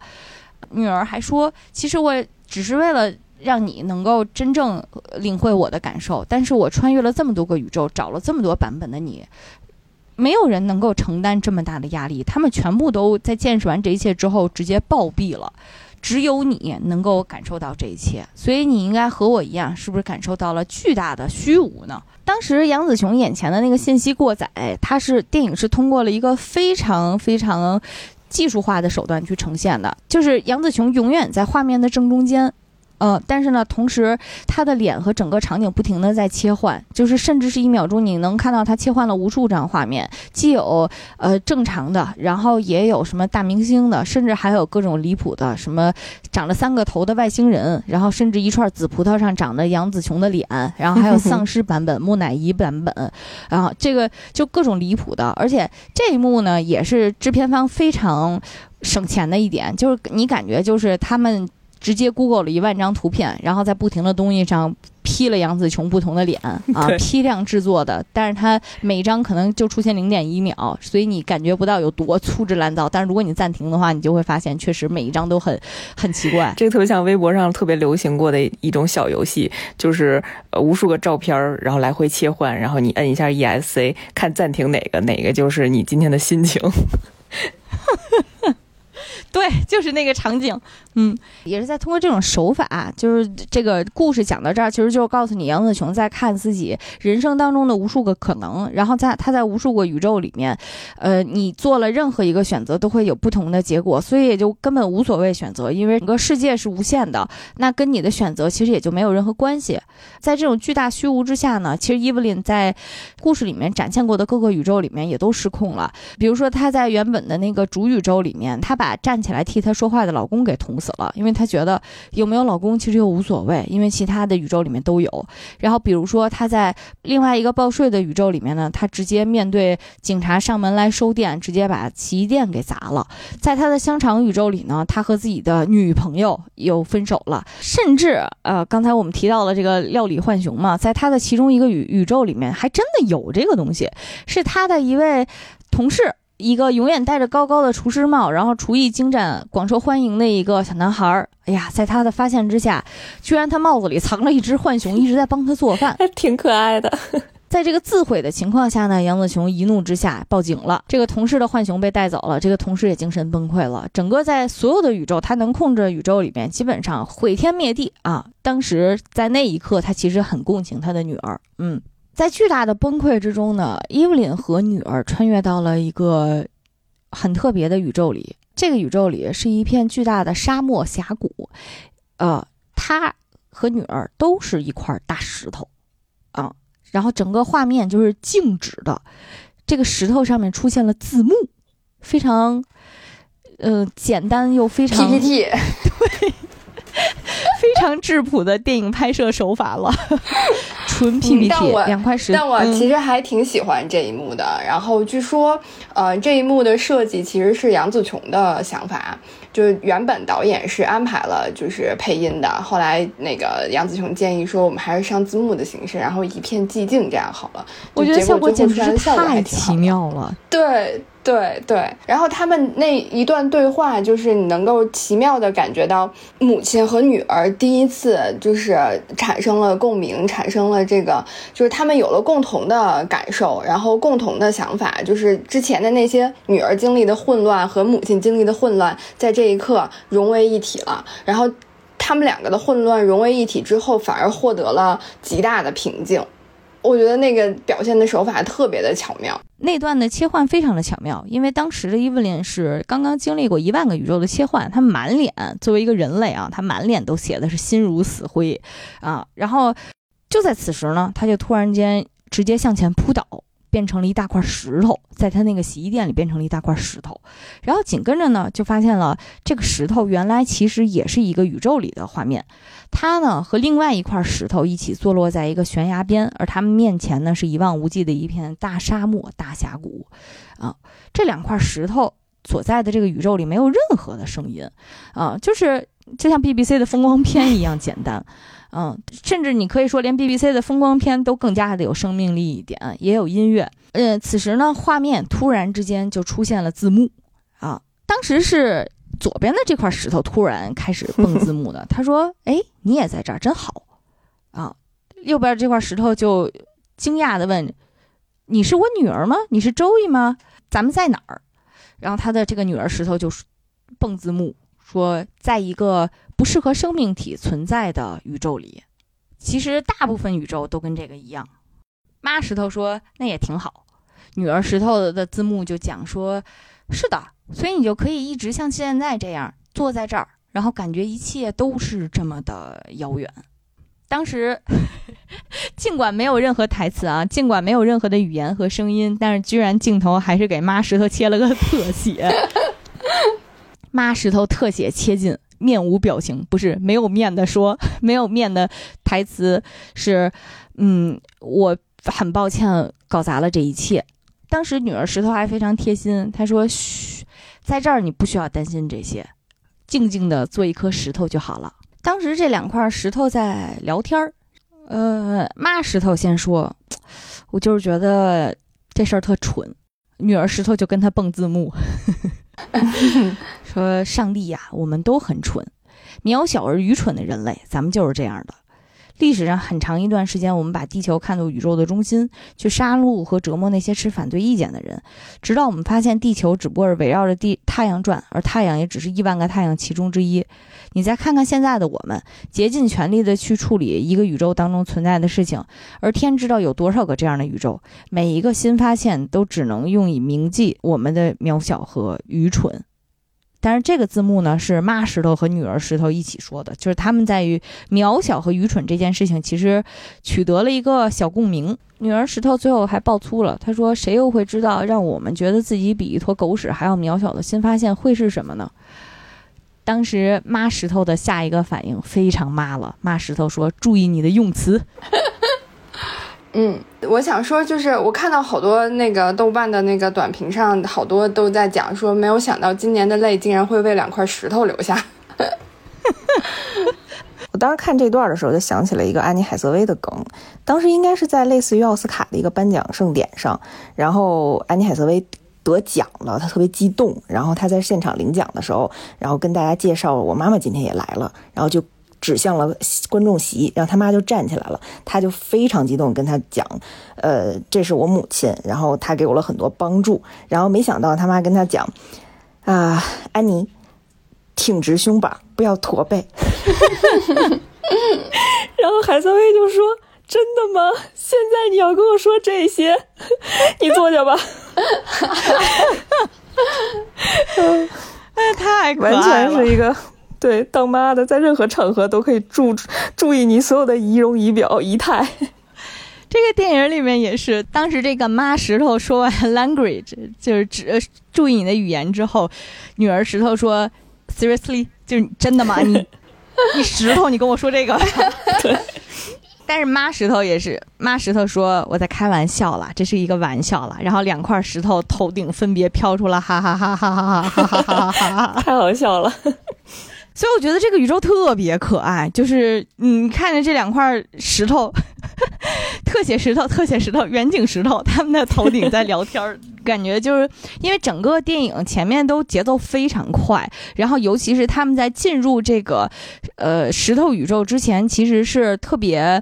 女儿还说：“其实我只是为了让你能够真正领会我的感受，但是我穿越了这么多个宇宙，找了这么多版本的你。”没有人能够承担这么大的压力，他们全部都在见识完这一切之后直接暴毙了，只有你能够感受到这一切，所以你应该和我一样，是不是感受到了巨大的虚无呢？当时杨紫琼眼前的那个信息过载，它是电影是通过了一个非常非常技术化的手段去呈现的，就是杨紫琼永远在画面的正中间。呃，但是呢，同时他的脸和整个场景不停的在切换，就是甚至是一秒钟，你能看到他切换了无数张画面，既有呃正常的，然后也有什么大明星的，甚至还有各种离谱的，什么长了三个头的外星人，然后甚至一串紫葡萄上长的杨紫琼的脸，然后还有丧尸版本、木乃伊版本，然后这个就各种离谱的，而且这一幕呢，也是制片方非常省钱的一点，就是你感觉就是他们。直接 Google 了一万张图片，然后在不停的东西上 P 了杨紫琼不同的脸啊，批量制作的。但是它每张可能就出现零点一秒，所以你感觉不到有多粗制滥造。但是如果你暂停的话，你就会发现确实每一张都很很奇怪。这个特别像微博上特别流行过的一种小游戏，就是呃无数个照片儿，然后来回切换，然后你摁一下 ESC 看暂停哪个，哪个就是你今天的心情。对，就是那个场景。嗯，也是在通过这种手法，就是这个故事讲到这儿，其实就是告诉你杨子琼在看自己人生当中的无数个可能，然后在他在无数个宇宙里面，呃，你做了任何一个选择都会有不同的结果，所以也就根本无所谓选择，因为整个世界是无限的，那跟你的选择其实也就没有任何关系。在这种巨大虚无之下呢，其实伊芙琳在故事里面展现过的各个宇宙里面也都失控了，比如说她在原本的那个主宇宙里面，她把站起来替她说话的老公给捅死了，因为她觉得有没有老公其实又无所谓，因为其他的宇宙里面都有。然后，比如说她在另外一个报税的宇宙里面呢，她直接面对警察上门来收店，直接把洗衣店给砸了。在她的香肠宇宙里呢，她和自己的女朋友又分手了，甚至呃，刚才我们提到了这个料理浣熊嘛，在她的其中一个宇宇宙里面，还真的有这个东西，是她的一位同事。一个永远戴着高高的厨师帽，然后厨艺精湛、广受欢迎的一个小男孩儿。哎呀，在他的发现之下，居然他帽子里藏了一只浣熊，一直在帮他做饭，还 挺可爱的。在这个自毁的情况下呢，杨子琼一怒之下报警了。这个同事的浣熊被带走了，这个同事也精神崩溃了。整个在所有的宇宙，他能控制的宇宙里面，基本上毁天灭地啊！当时在那一刻，他其实很共情他的女儿，嗯。在巨大的崩溃之中呢，伊芙琳和女儿穿越到了一个很特别的宇宙里。这个宇宙里是一片巨大的沙漠峡谷，呃，她和女儿都是一块大石头，啊，然后整个画面就是静止的。这个石头上面出现了字幕，非常，呃，简单又非常 PPT，对。非常质朴的电影拍摄手法了，纯 PPT，两块石。但我其实还挺喜欢这一幕的。然后据说，呃，这一幕的设计其实是杨紫琼的想法，就是原本导演是安排了就是配音的，后来那个杨紫琼建议说，我们还是上字幕的形式，然后一片寂静这样好了。我觉得效果简直是太奇妙了。对。对对，然后他们那一段对话，就是你能够奇妙的感觉到母亲和女儿第一次就是产生了共鸣，产生了这个，就是他们有了共同的感受，然后共同的想法，就是之前的那些女儿经历的混乱和母亲经历的混乱，在这一刻融为一体了。然后他们两个的混乱融为一体之后，反而获得了极大的平静。我觉得那个表现的手法特别的巧妙，那段的切换非常的巧妙，因为当时的伊芙琳是刚刚经历过一万个宇宙的切换，她满脸作为一个人类啊，她满脸都写的是心如死灰啊，然后就在此时呢，她就突然间直接向前扑倒。变成了一大块石头，在他那个洗衣店里变成了一大块石头，然后紧跟着呢，就发现了这个石头原来其实也是一个宇宙里的画面，它呢和另外一块石头一起坐落在一个悬崖边，而他们面前呢是一望无际的一片大沙漠、大峡谷，啊，这两块石头所在的这个宇宙里没有任何的声音，啊，就是就像 BBC 的风光片一样简单。嗯，甚至你可以说，连 BBC 的风光片都更加的有生命力一点，也有音乐。呃，此时呢，画面突然之间就出现了字幕啊。当时是左边的这块石头突然开始蹦字幕的。他说：“哎，你也在这儿，真好啊。”右边这块石头就惊讶的问：“你是我女儿吗？你是周易吗？咱们在哪儿？”然后他的这个女儿石头就蹦字幕说：“在一个。”不适合生命体存在的宇宙里，其实大部分宇宙都跟这个一样。妈石头说：“那也挺好。”女儿石头的字幕就讲说：“是的，所以你就可以一直像现在这样坐在这儿，然后感觉一切都是这么的遥远。”当时 尽管没有任何台词啊，尽管没有任何的语言和声音，但是居然镜头还是给妈石头切了个特写。妈石头特写切进。面无表情，不是没有面的说，没有面的台词是，嗯，我很抱歉搞砸了这一切。当时女儿石头还非常贴心，她说：“嘘，在这儿你不需要担心这些，静静的做一颗石头就好了。”当时这两块石头在聊天儿，呃，妈石头先说：“我就是觉得这事儿特蠢。”女儿石头就跟他蹦字幕。说：“上帝呀，我们都很蠢，渺小而愚蠢的人类，咱们就是这样的。历史上很长一段时间，我们把地球看作宇宙的中心，去杀戮和折磨那些持反对意见的人，直到我们发现地球只不过是围绕着地太阳转，而太阳也只是亿万个太阳其中之一。你再看看现在的我们，竭尽全力的去处理一个宇宙当中存在的事情，而天知道有多少个这样的宇宙，每一个新发现都只能用以铭记我们的渺小和愚蠢。”但是这个字幕呢，是妈石头和女儿石头一起说的，就是他们在于渺小和愚蠢这件事情，其实取得了一个小共鸣。女儿石头最后还爆粗了，她说：“谁又会知道，让我们觉得自己比一坨狗屎还要渺小的新发现会是什么呢？”当时妈石头的下一个反应非常妈了，妈石头说：“注意你的用词。”嗯，我想说，就是我看到好多那个豆瓣的那个短评上，好多都在讲说，没有想到今年的泪竟然会为两块石头留下。我当时看这段的时候，就想起了一个安妮海瑟薇的梗，当时应该是在类似于奥斯卡的一个颁奖盛典上，然后安妮海瑟薇得奖了，她特别激动，然后她在现场领奖的时候，然后跟大家介绍我妈妈今天也来了，然后就。指向了观众席，然后他妈就站起来了，他就非常激动跟他讲，呃，这是我母亲，然后他给我了很多帮助，然后没想到他妈跟他讲，啊，安妮，挺直胸板，不要驼背。然后海瑟薇就说：“真的吗？现在你要跟我说这些？你坐下吧。”哎，太完全是一个。对，当妈的在任何场合都可以注注意你所有的仪容仪表仪态。这个电影里面也是，当时这个妈石头说完 language 就是指注意你的语言之后，女儿石头说 seriously 就是真的吗？你 你石头你跟我说这个？对。但是妈石头也是，妈石头说我在开玩笑了，这是一个玩笑了。然后两块石头头顶分别飘出了哈哈哈哈哈哈哈哈哈哈，太好笑了。所以我觉得这个宇宙特别可爱，就是你看着这两块石头，特写石头、特写石头、远景石头，他们的头顶在聊天，感觉就是因为整个电影前面都节奏非常快，然后尤其是他们在进入这个呃石头宇宙之前，其实是特别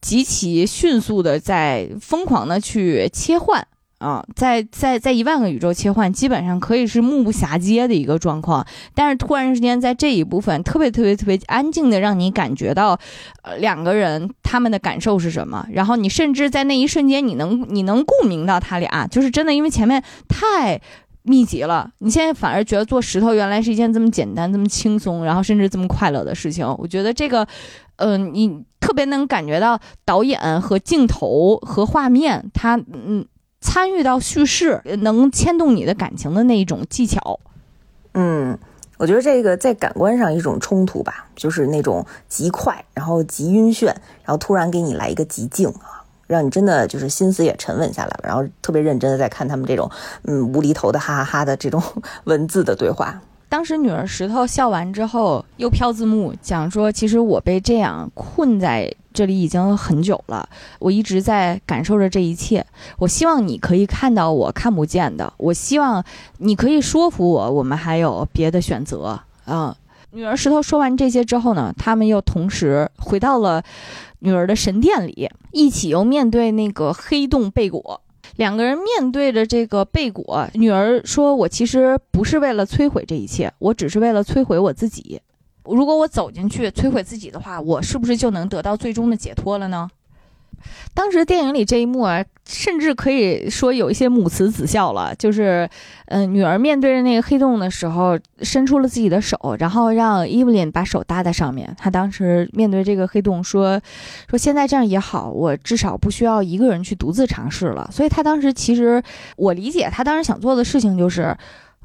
极其迅速的在疯狂的去切换。啊，在在在一万个宇宙切换，基本上可以是目不暇接的一个状况。但是突然之间，在这一部分特别特别特别安静的，让你感觉到，呃，两个人他们的感受是什么。然后你甚至在那一瞬间，你能你能共鸣到他俩，就是真的，因为前面太密集了。你现在反而觉得做石头原来是一件这么简单、这么轻松，然后甚至这么快乐的事情。我觉得这个，嗯，你特别能感觉到导演和镜头和画面，他嗯。参与到叙事，能牵动你的感情的那一种技巧，嗯，我觉得这个在感官上一种冲突吧，就是那种极快，然后极晕眩，然后突然给你来一个极静啊，让你真的就是心思也沉稳下来了，然后特别认真的在看他们这种嗯无厘头的哈哈哈的这种 文字的对话。当时女儿石头笑完之后，又飘字幕讲说，其实我被这样困在这里已经很久了，我一直在感受着这一切。我希望你可以看到我看不见的，我希望你可以说服我，我们还有别的选择啊。女儿石头说完这些之后呢，他们又同时回到了女儿的神殿里，一起又面对那个黑洞贝果。两个人面对着这个贝果，女儿说：“我其实不是为了摧毁这一切，我只是为了摧毁我自己。如果我走进去摧毁自己的话，我是不是就能得到最终的解脱了呢？”当时电影里这一幕啊，甚至可以说有一些母慈子孝了。就是，嗯，女儿面对着那个黑洞的时候，伸出了自己的手，然后让伊芙琳把手搭在上面。她当时面对这个黑洞说：“说现在这样也好，我至少不需要一个人去独自尝试了。”所以她当时其实，我理解她当时想做的事情就是。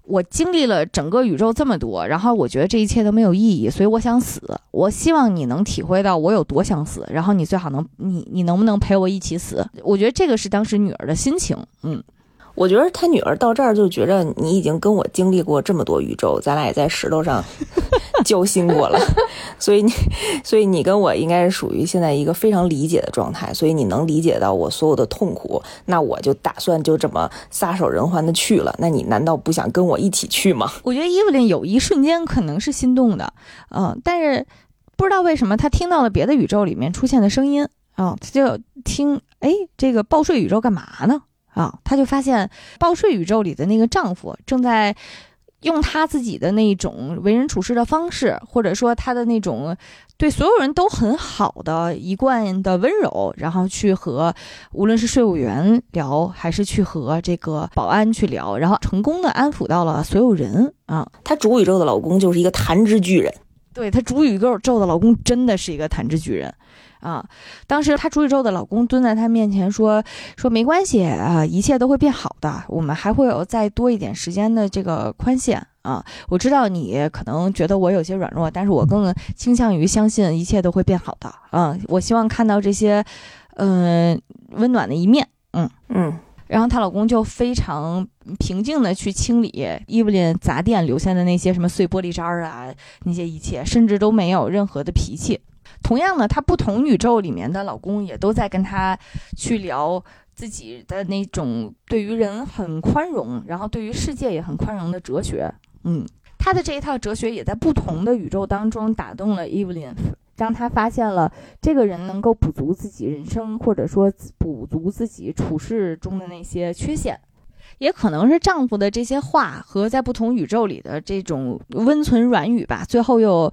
我经历了整个宇宙这么多，然后我觉得这一切都没有意义，所以我想死。我希望你能体会到我有多想死，然后你最好能，你你能不能陪我一起死？我觉得这个是当时女儿的心情，嗯。我觉得他女儿到这儿就觉着你已经跟我经历过这么多宇宙，咱俩也在石头上 交心过了，所以你，所以你跟我应该是属于现在一个非常理解的状态，所以你能理解到我所有的痛苦，那我就打算就这么撒手人寰的去了。那你难道不想跟我一起去吗？我觉得伊芙琳有一瞬间可能是心动的，嗯，但是不知道为什么他听到了别的宇宙里面出现的声音啊，他就听，哎，这个报税宇宙干嘛呢？啊，她就发现报税宇宙里的那个丈夫正在用他自己的那种为人处事的方式，或者说他的那种对所有人都很好的一贯的温柔，然后去和无论是税务员聊，还是去和这个保安去聊，然后成功的安抚到了所有人啊。她主宇宙的老公就是一个弹指巨人，对她主宇宙的老公真的是一个弹指巨人。啊，当时她出去之后的老公蹲在她面前说：“说没关系啊，一切都会变好的，我们还会有再多一点时间的这个宽限啊。我知道你可能觉得我有些软弱，但是我更倾向于相信一切都会变好的啊。我希望看到这些，嗯，温暖的一面。嗯嗯。然后她老公就非常平静的去清理伊芙琳砸店留下的那些什么碎玻璃渣儿啊，那些一切，甚至都没有任何的脾气。”同样的，她不同宇宙里面的老公也都在跟她去聊自己的那种对于人很宽容，然后对于世界也很宽容的哲学。嗯，他的这一套哲学也在不同的宇宙当中打动了 Evelyn，让他发现了这个人能够补足自己人生，或者说补足自己处事中的那些缺陷。也可能是丈夫的这些话和在不同宇宙里的这种温存软语吧，最后又，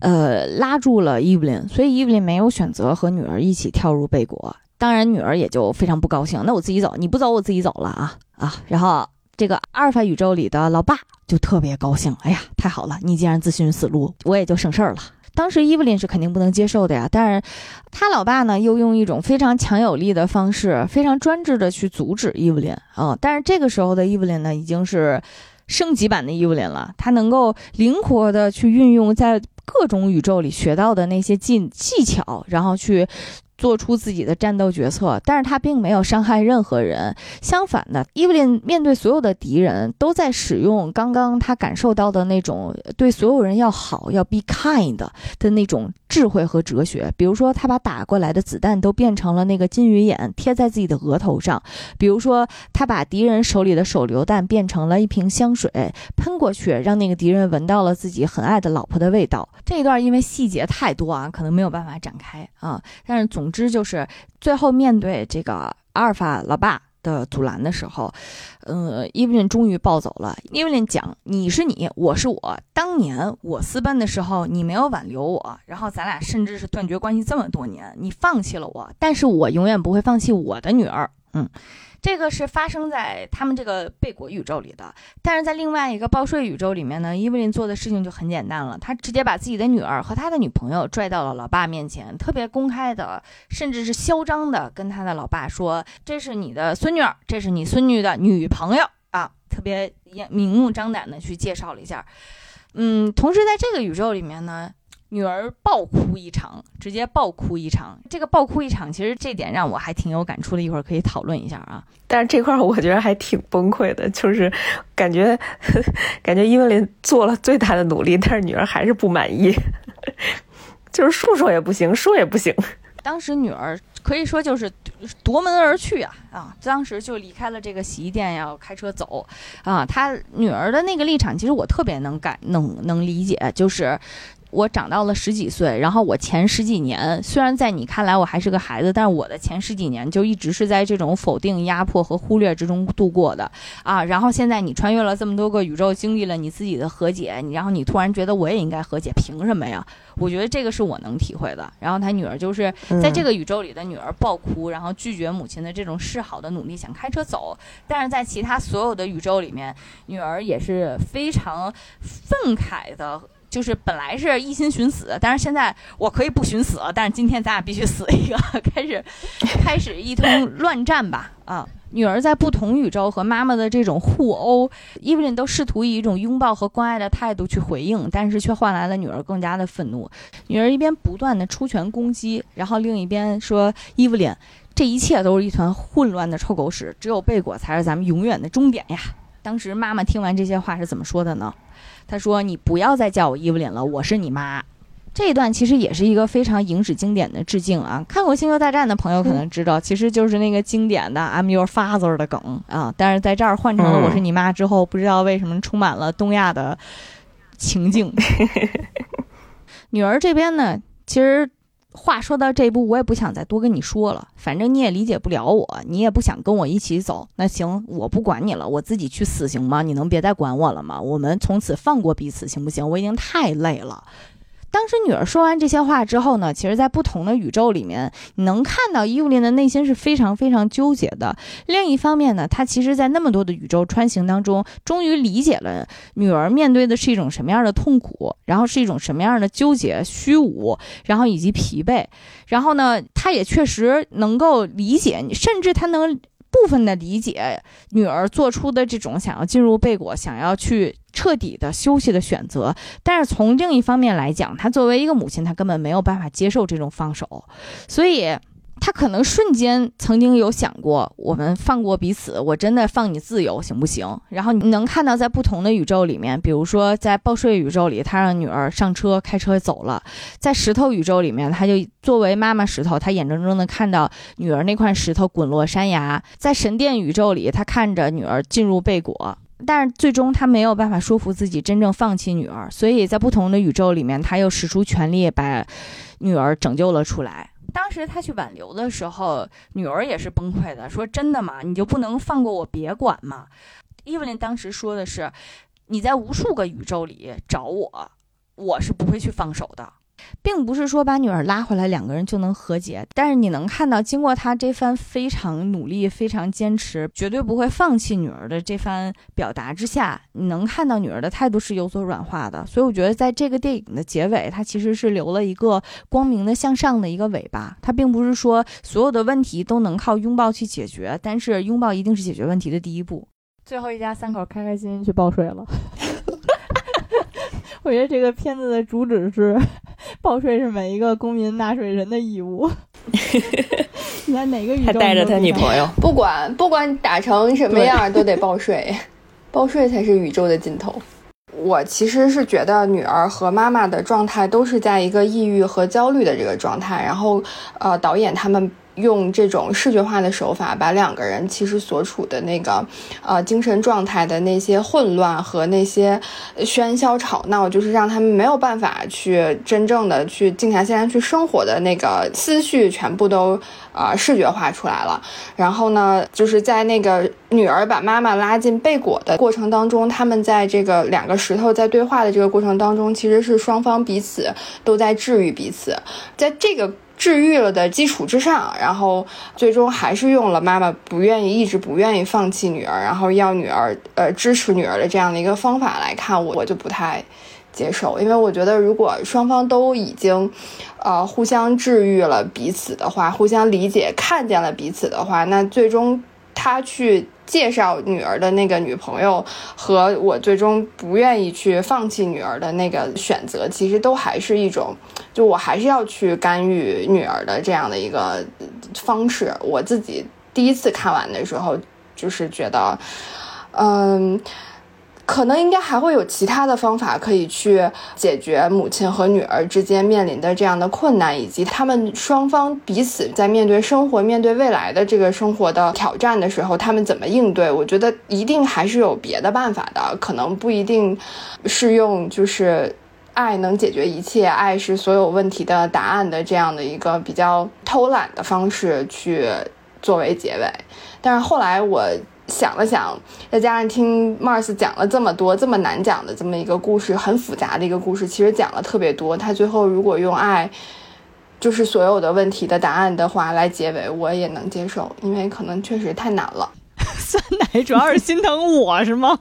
呃，拉住了伊芙琳，所以伊芙琳没有选择和女儿一起跳入贝果。当然，女儿也就非常不高兴。那我自己走，你不走，我自己走了啊啊！然后这个阿尔法宇宙里的老爸就特别高兴，哎呀，太好了，你既然自寻死路，我也就省事儿了。当时伊芙琳是肯定不能接受的呀，但是他老爸呢又用一种非常强有力的方式，非常专制的去阻止伊芙琳啊。但是这个时候的伊芙琳呢，已经是升级版的伊芙琳了，他能够灵活的去运用在各种宇宙里学到的那些技技巧，然后去。做出自己的战斗决策，但是他并没有伤害任何人。相反的，伊芙琳面对所有的敌人，都在使用刚刚他感受到的那种对所有人要好、要 be kind 的那种智慧和哲学。比如说，他把打过来的子弹都变成了那个金鱼眼，贴在自己的额头上；比如说，他把敌人手里的手榴弹变成了一瓶香水，喷过去，让那个敌人闻到了自己很爱的老婆的味道。这一段因为细节太多啊，可能没有办法展开啊，但是总。之就是，最后面对这个阿尔法老爸的阻拦的时候，呃，伊芙琳终于暴走了。伊芙琳讲：“你是你，我是我。当年我私奔的时候，你没有挽留我，然后咱俩甚至是断绝关系这么多年，你放弃了我，但是我永远不会放弃我的女儿。”嗯。这个是发生在他们这个贝果宇宙里的，但是在另外一个报税宇宙里面呢，伊芙琳做的事情就很简单了，他直接把自己的女儿和他的女朋友拽到了老爸面前，特别公开的，甚至是嚣张的跟他的老爸说：“这是你的孙女儿，这是你孙女的女朋友啊！”特别明目张胆的去介绍了一下。嗯，同时在这个宇宙里面呢。女儿爆哭一场，直接爆哭一场。这个爆哭一场，其实这点让我还挺有感触的，一会儿可以讨论一下啊。但是这块我觉得还挺崩溃的，就是感觉 感觉伊文琳做了最大的努力，但是女儿还是不满意，就是说说也不行，说也不行。当时女儿可以说就是夺门而去啊啊！当时就离开了这个洗衣店，要开车走啊。她女儿的那个立场，其实我特别能感能能理解，就是。我长到了十几岁，然后我前十几年虽然在你看来我还是个孩子，但是我的前十几年就一直是在这种否定、压迫和忽略之中度过的啊。然后现在你穿越了这么多个宇宙，经历了你自己的和解，你然后你突然觉得我也应该和解，凭什么呀？我觉得这个是我能体会的。然后他女儿就是在这个宇宙里的女儿爆哭，然后拒绝母亲的这种示好的努力，想开车走。但是在其他所有的宇宙里面，女儿也是非常愤慨的。就是本来是一心寻死，但是现在我可以不寻死，但是今天咱俩必须死一个，开始开始一通乱战吧啊！女儿在不同宇宙和妈妈的这种互殴，伊芙琳都试图以一种拥抱和关爱的态度去回应，但是却换来了女儿更加的愤怒。女儿一边不断的出拳攻击，然后另一边说：“伊芙琳，这一切都是一团混乱的臭狗屎，只有贝果才是咱们永远的终点呀！”当时妈妈听完这些话是怎么说的呢？他说：“你不要再叫我伊芙琳了，我是你妈。”这一段其实也是一个非常影史经典的致敬啊！看过《星球大战》的朋友可能知道，其实就是那个经典的 “I'm your father” 的梗啊。但是在这儿换成了“我是你妈”之后，不知道为什么充满了东亚的情境。女儿这边呢，其实。话说到这一步，我也不想再多跟你说了。反正你也理解不了我，你也不想跟我一起走。那行，我不管你了，我自己去死行吗？你能别再管我了吗？我们从此放过彼此，行不行？我已经太累了。当时女儿说完这些话之后呢，其实，在不同的宇宙里面，你能看到伊芙琳的内心是非常非常纠结的。另一方面呢，她其实，在那么多的宇宙穿行当中，终于理解了女儿面对的是一种什么样的痛苦，然后是一种什么样的纠结、虚无，然后以及疲惫。然后呢，她也确实能够理解，甚至她能。部分的理解女儿做出的这种想要进入贝果、想要去彻底的休息的选择，但是从另一方面来讲，她作为一个母亲，她根本没有办法接受这种放手，所以。他可能瞬间曾经有想过，我们放过彼此，我真的放你自由，行不行？然后你能看到，在不同的宇宙里面，比如说在报税宇宙里，他让女儿上车开车走了；在石头宇宙里面，他就作为妈妈石头，他眼睁睁的看到女儿那块石头滚落山崖；在神殿宇宙里，他看着女儿进入贝果，但是最终他没有办法说服自己真正放弃女儿，所以在不同的宇宙里面，他又使出全力把女儿拯救了出来。当时他去挽留的时候，女儿也是崩溃的，说：“真的吗？你就不能放过我，别管吗？”伊芙琳当时说的是：“你在无数个宇宙里找我，我是不会去放手的。”并不是说把女儿拉回来，两个人就能和解。但是你能看到，经过他这番非常努力、非常坚持，绝对不会放弃女儿的这番表达之下，你能看到女儿的态度是有所软化的。所以我觉得，在这个电影的结尾，它其实是留了一个光明的向上的一个尾巴。它并不是说所有的问题都能靠拥抱去解决，但是拥抱一定是解决问题的第一步。最后一家三口开开心心去报税了。我觉得这个片子的主旨是，报税是每一个公民纳税人的义务。你在哪个宇宙？还带着他女朋友，不管不管打成什么样都得报税，报税才是宇宙的尽头。我其实是觉得女儿和妈妈的状态都是在一个抑郁和焦虑的这个状态，然后呃，导演他们。用这种视觉化的手法，把两个人其实所处的那个，呃，精神状态的那些混乱和那些喧嚣吵闹，就是让他们没有办法去真正的去静下心来去生活的那个思绪，全部都啊视觉化出来了。然后呢，就是在那个女儿把妈妈拉进贝果的过程当中，他们在这个两个石头在对话的这个过程当中，其实是双方彼此都在治愈彼此，在这个。治愈了的基础之上，然后最终还是用了妈妈不愿意、一直不愿意放弃女儿，然后要女儿呃支持女儿的这样的一个方法来看，我我就不太接受，因为我觉得如果双方都已经呃互相治愈了彼此的话，互相理解、看见了彼此的话，那最终他去介绍女儿的那个女朋友和我最终不愿意去放弃女儿的那个选择，其实都还是一种，就我还是要去干预女儿的这样的一个方式。我自己第一次看完的时候，就是觉得，嗯。可能应该还会有其他的方法可以去解决母亲和女儿之间面临的这样的困难，以及他们双方彼此在面对生活、面对未来的这个生活的挑战的时候，他们怎么应对？我觉得一定还是有别的办法的，可能不一定是用就是爱能解决一切，爱是所有问题的答案的这样的一个比较偷懒的方式去作为结尾。但是后来我。想了想，再加上听 Mars 讲了这么多这么难讲的这么一个故事，很复杂的一个故事，其实讲了特别多。他最后如果用爱，就是所有的问题的答案的话来结尾，我也能接受，因为可能确实太难了。酸奶主要是心疼我是吗？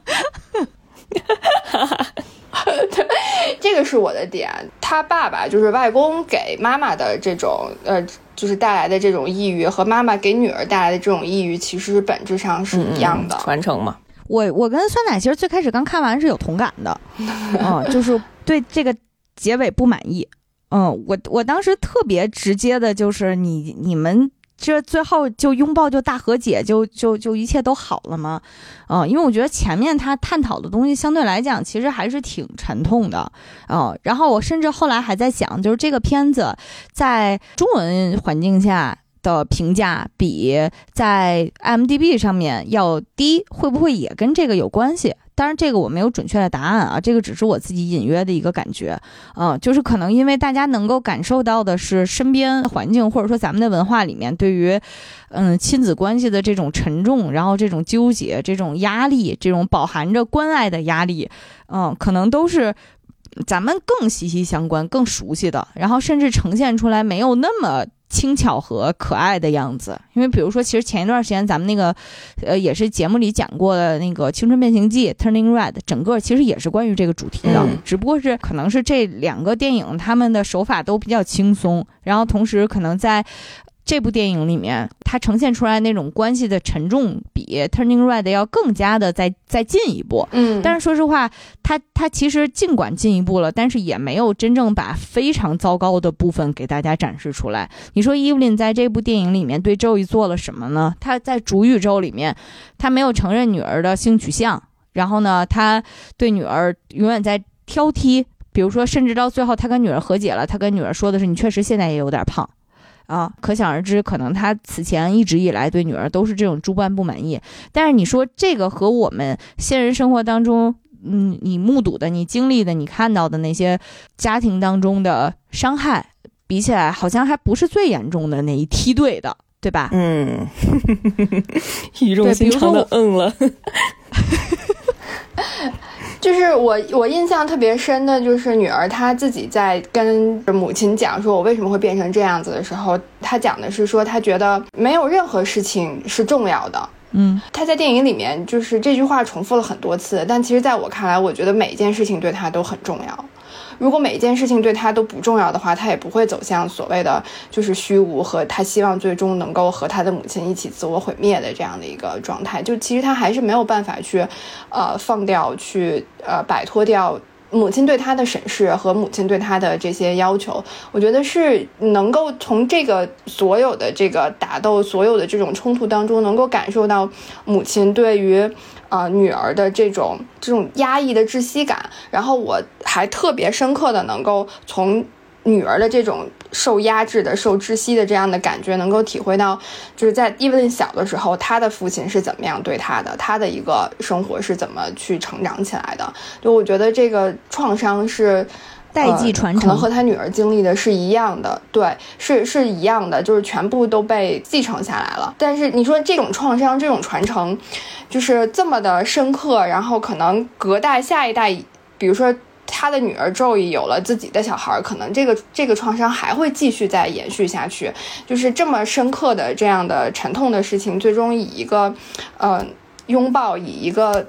对，这个是我的点。他爸爸就是外公给妈妈的这种呃。就是带来的这种抑郁和妈妈给女儿带来的这种抑郁，其实本质上是一样的传承嘛。我我跟酸奶其实最开始刚看完是有同感的，嗯，就是对这个结尾不满意。嗯，我我当时特别直接的就是你你们。这最后就拥抱就大和解就就就一切都好了吗？嗯，因为我觉得前面他探讨的东西相对来讲其实还是挺沉痛的，嗯，然后我甚至后来还在想，就是这个片子在中文环境下的评价比在 M D B 上面要低，会不会也跟这个有关系？当然，这个我没有准确的答案啊，这个只是我自己隐约的一个感觉，嗯，就是可能因为大家能够感受到的是身边环境或者说咱们的文化里面对于，嗯，亲子关系的这种沉重，然后这种纠结、这种压力、这种饱含着关爱的压力，嗯，可能都是咱们更息息相关、更熟悉的，然后甚至呈现出来没有那么。轻巧和可爱的样子，因为比如说，其实前一段时间咱们那个，呃，也是节目里讲过的那个《青春变形记》（Turning Red），整个其实也是关于这个主题的，只不过是可能是这两个电影他们的手法都比较轻松，然后同时可能在。这部电影里面，它呈现出来那种关系的沉重，比《Turning Red》要更加的再再进一步。嗯，但是说实话，它它其实尽管进一步了，但是也没有真正把非常糟糕的部分给大家展示出来。你说伊芙琳在这部电影里面对周易做了什么呢？他在主宇宙里面，他没有承认女儿的性取向，然后呢，他对女儿永远在挑剔，比如说，甚至到最后他跟女儿和解了，他跟女儿说的是：“你确实现在也有点胖。”啊，可想而知，可能他此前一直以来对女儿都是这种诸般不满意。但是你说这个和我们现实生活当中，嗯，你目睹的、你经历的、你看到的那些家庭当中的伤害比起来，好像还不是最严重的那一梯队的，对吧？嗯，语重心长的嗯了。就是我，我印象特别深的，就是女儿她自己在跟母亲讲说，我为什么会变成这样子的时候，她讲的是说，她觉得没有任何事情是重要的。嗯，她在电影里面就是这句话重复了很多次，但其实在我看来，我觉得每一件事情对她都很重要。如果每一件事情对他都不重要的话，他也不会走向所谓的就是虚无和他希望最终能够和他的母亲一起自我毁灭的这样的一个状态。就其实他还是没有办法去，呃，放掉去呃摆脱掉母亲对他的审视和母亲对他的这些要求。我觉得是能够从这个所有的这个打斗、所有的这种冲突当中，能够感受到母亲对于。啊，女儿的这种这种压抑的窒息感，然后我还特别深刻的能够从女儿的这种受压制的、受窒息的这样的感觉，能够体会到，就是在伊芙琳小的时候，她的父亲是怎么样对她的，她的一个生活是怎么去成长起来的。就我觉得这个创伤是。代际传承可能和他女儿经历的是一样的，对，是是一样的，就是全部都被继承下来了。但是你说这种创伤、这种传承，就是这么的深刻，然后可能隔代下一代，比如说他的女儿周易有了自己的小孩，可能这个这个创伤还会继续再延续下去。就是这么深刻的这样的沉痛的事情，最终以一个，呃，拥抱，以一个。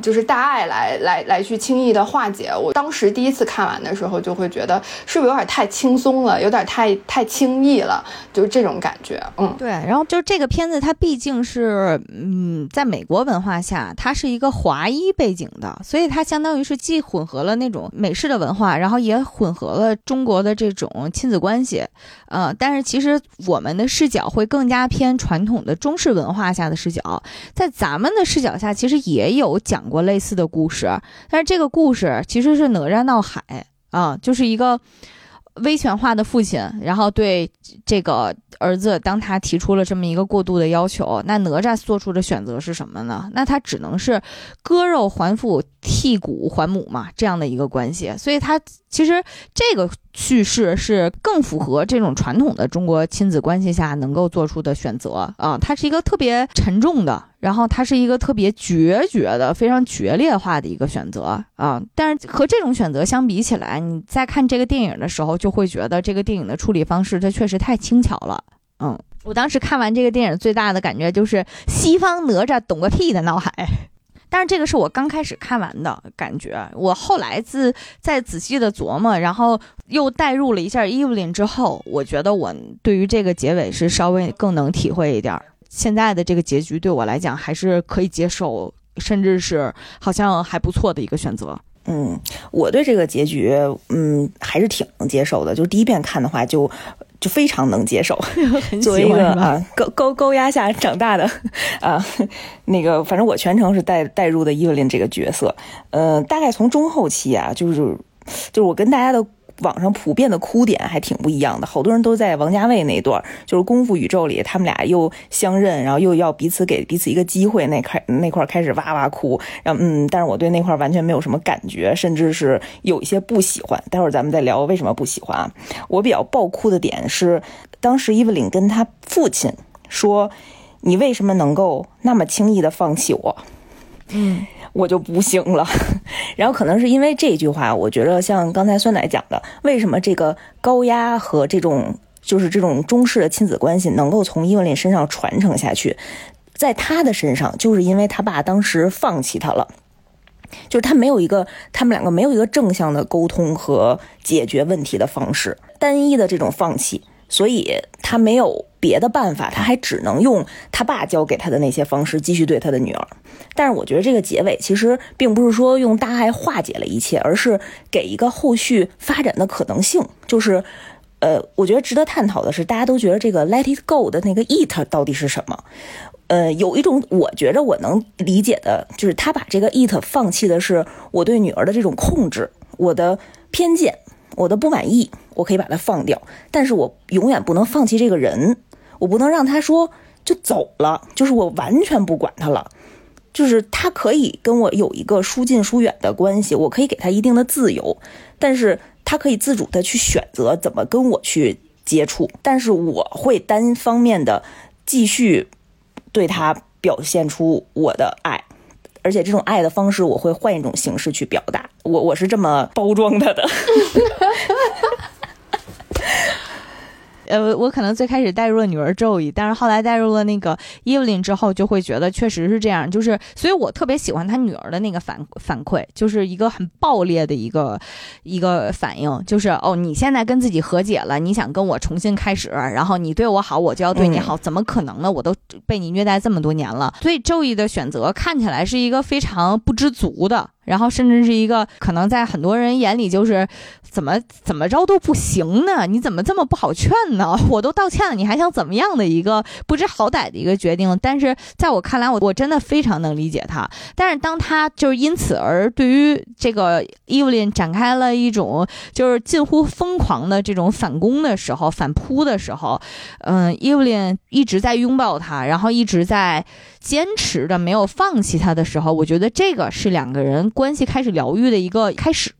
就是大爱来来来去轻易的化解。我当时第一次看完的时候，就会觉得是不是有点太轻松了，有点太太轻易了，就是这种感觉。嗯，对。然后就是这个片子，它毕竟是嗯，在美国文化下，它是一个华裔背景的，所以它相当于是既混合了那种美式的文化，然后也混合了中国的这种亲子关系。呃，但是其实我们的视角会更加偏传统的中式文化下的视角，在咱们的视角下，其实也有讲讲过类似的故事，但是这个故事其实是哪吒闹海啊，就是一个威权化的父亲，然后对这个儿子，当他提出了这么一个过度的要求，那哪吒做出的选择是什么呢？那他只能是割肉还父，剔骨还母嘛，这样的一个关系，所以他其实这个。叙事是更符合这种传统的中国亲子关系下能够做出的选择啊，它是一个特别沉重的，然后它是一个特别决绝的、非常决裂化的一个选择啊。但是和这种选择相比起来，你在看这个电影的时候，就会觉得这个电影的处理方式它确实太轻巧了。嗯，我当时看完这个电影最大的感觉就是西方哪吒懂个屁的脑海。但是这个是我刚开始看完的感觉，我后来自再仔细的琢磨，然后又带入了一下伊芙琳之后，我觉得我对于这个结尾是稍微更能体会一点儿。现在的这个结局对我来讲还是可以接受，甚至是好像还不错的一个选择。嗯，我对这个结局，嗯，还是挺能接受的。就第一遍看的话，就。就非常能接受，作为一个啊高高高压下长大的 啊，那个反正我全程是带带入的伊芙琳这个角色，呃，大概从中后期啊，就是就是我跟大家的。网上普遍的哭点还挺不一样的，好多人都在王家卫那段，就是功夫宇宙里，他们俩又相认，然后又要彼此给彼此一个机会，那开那块开始哇哇哭，然后嗯，但是我对那块完全没有什么感觉，甚至是有一些不喜欢。待会儿咱们再聊为什么不喜欢啊。我比较爆哭的点是，当时伊芙琳跟他父亲说：“你为什么能够那么轻易的放弃我？”嗯。我就不行了，然后可能是因为这句话，我觉得像刚才酸奶讲的，为什么这个高压和这种就是这种中式的亲子关系能够从伊文琳身上传承下去，在他的身上，就是因为他爸当时放弃他了，就是他没有一个他们两个没有一个正向的沟通和解决问题的方式，单一的这种放弃。所以他没有别的办法，他还只能用他爸教给他的那些方式继续对他的女儿。但是我觉得这个结尾其实并不是说用大爱化解了一切，而是给一个后续发展的可能性。就是，呃，我觉得值得探讨的是，大家都觉得这个 Let it go 的那个 it 到底是什么？呃，有一种我觉得我能理解的，就是他把这个 it 放弃的是我对女儿的这种控制，我的偏见。我的不满意，我可以把它放掉，但是我永远不能放弃这个人，我不能让他说就走了，就是我完全不管他了，就是他可以跟我有一个疏近疏远的关系，我可以给他一定的自由，但是他可以自主的去选择怎么跟我去接触，但是我会单方面的继续对他表现出我的爱。而且这种爱的方式，我会换一种形式去表达。我我是这么包装他的。呃，我可能最开始带入了女儿咒语，但是后来带入了那个伊芙琳之后，就会觉得确实是这样。就是，所以我特别喜欢他女儿的那个反反馈，就是一个很爆裂的一个一个反应，就是哦，你现在跟自己和解了，你想跟我重新开始，然后你对我好，我就要对你好，怎么可能呢？我都被你虐待这么多年了，所以咒语的选择看起来是一个非常不知足的。然后甚至是一个可能在很多人眼里就是怎么怎么着都不行呢？你怎么这么不好劝呢？我都道歉了，你还想怎么样的一个不知好歹的一个决定？但是在我看来，我我真的非常能理解他。但是当他就是因此而对于这个伊芙琳展开了一种就是近乎疯狂的这种反攻的时候、反扑的时候，嗯，伊芙琳一直在拥抱他，然后一直在。坚持的没有放弃他的时候，我觉得这个是两个人关系开始疗愈的一个开始。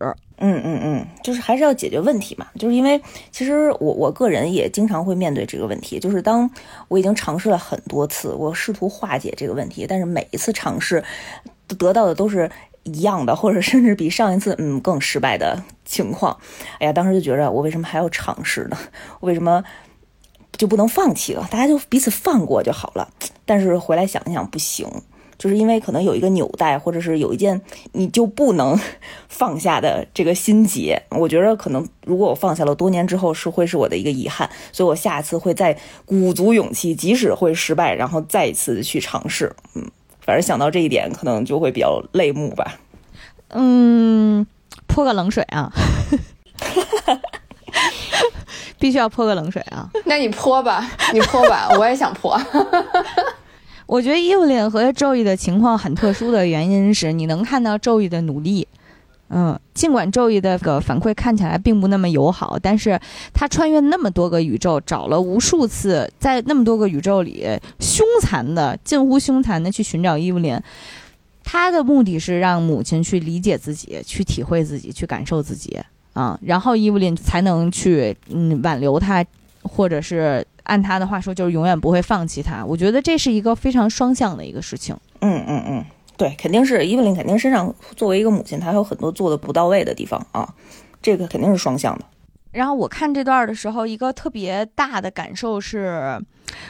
嗯嗯嗯，就是还是要解决问题嘛。就是因为其实我我个人也经常会面对这个问题，就是当我已经尝试了很多次，我试图化解这个问题，但是每一次尝试得到的都是一样的，或者甚至比上一次嗯更失败的情况。哎呀，当时就觉着我为什么还要尝试呢？为什么？就不能放弃了，大家就彼此放过就好了。但是回来想一想，不行，就是因为可能有一个纽带，或者是有一件你就不能 放下的这个心结。我觉得可能如果我放下了，多年之后是会是我的一个遗憾，所以我下次会再鼓足勇气，即使会失败，然后再一次去尝试。嗯，反正想到这一点，可能就会比较泪目吧。嗯，泼个冷水啊！必须要泼个冷水啊！那你泼吧，你泼吧，我也想泼。我觉得伊芙琳和周易的情况很特殊的原因是，你能看到周易的努力。嗯，尽管周易的个反馈看起来并不那么友好，但是他穿越那么多个宇宙，找了无数次，在那么多个宇宙里凶残的、近乎凶残的去寻找伊芙琳。他的目的是让母亲去理解自己，去体会自己，去感受自己啊，然后伊芙琳才能去嗯挽留他，或者是按他的话说，就是永远不会放弃他。我觉得这是一个非常双向的一个事情。嗯嗯嗯，对，肯定是伊芙琳肯定身上作为一个母亲，她还有很多做的不到位的地方啊，这个肯定是双向的。然后我看这段的时候，一个特别大的感受是，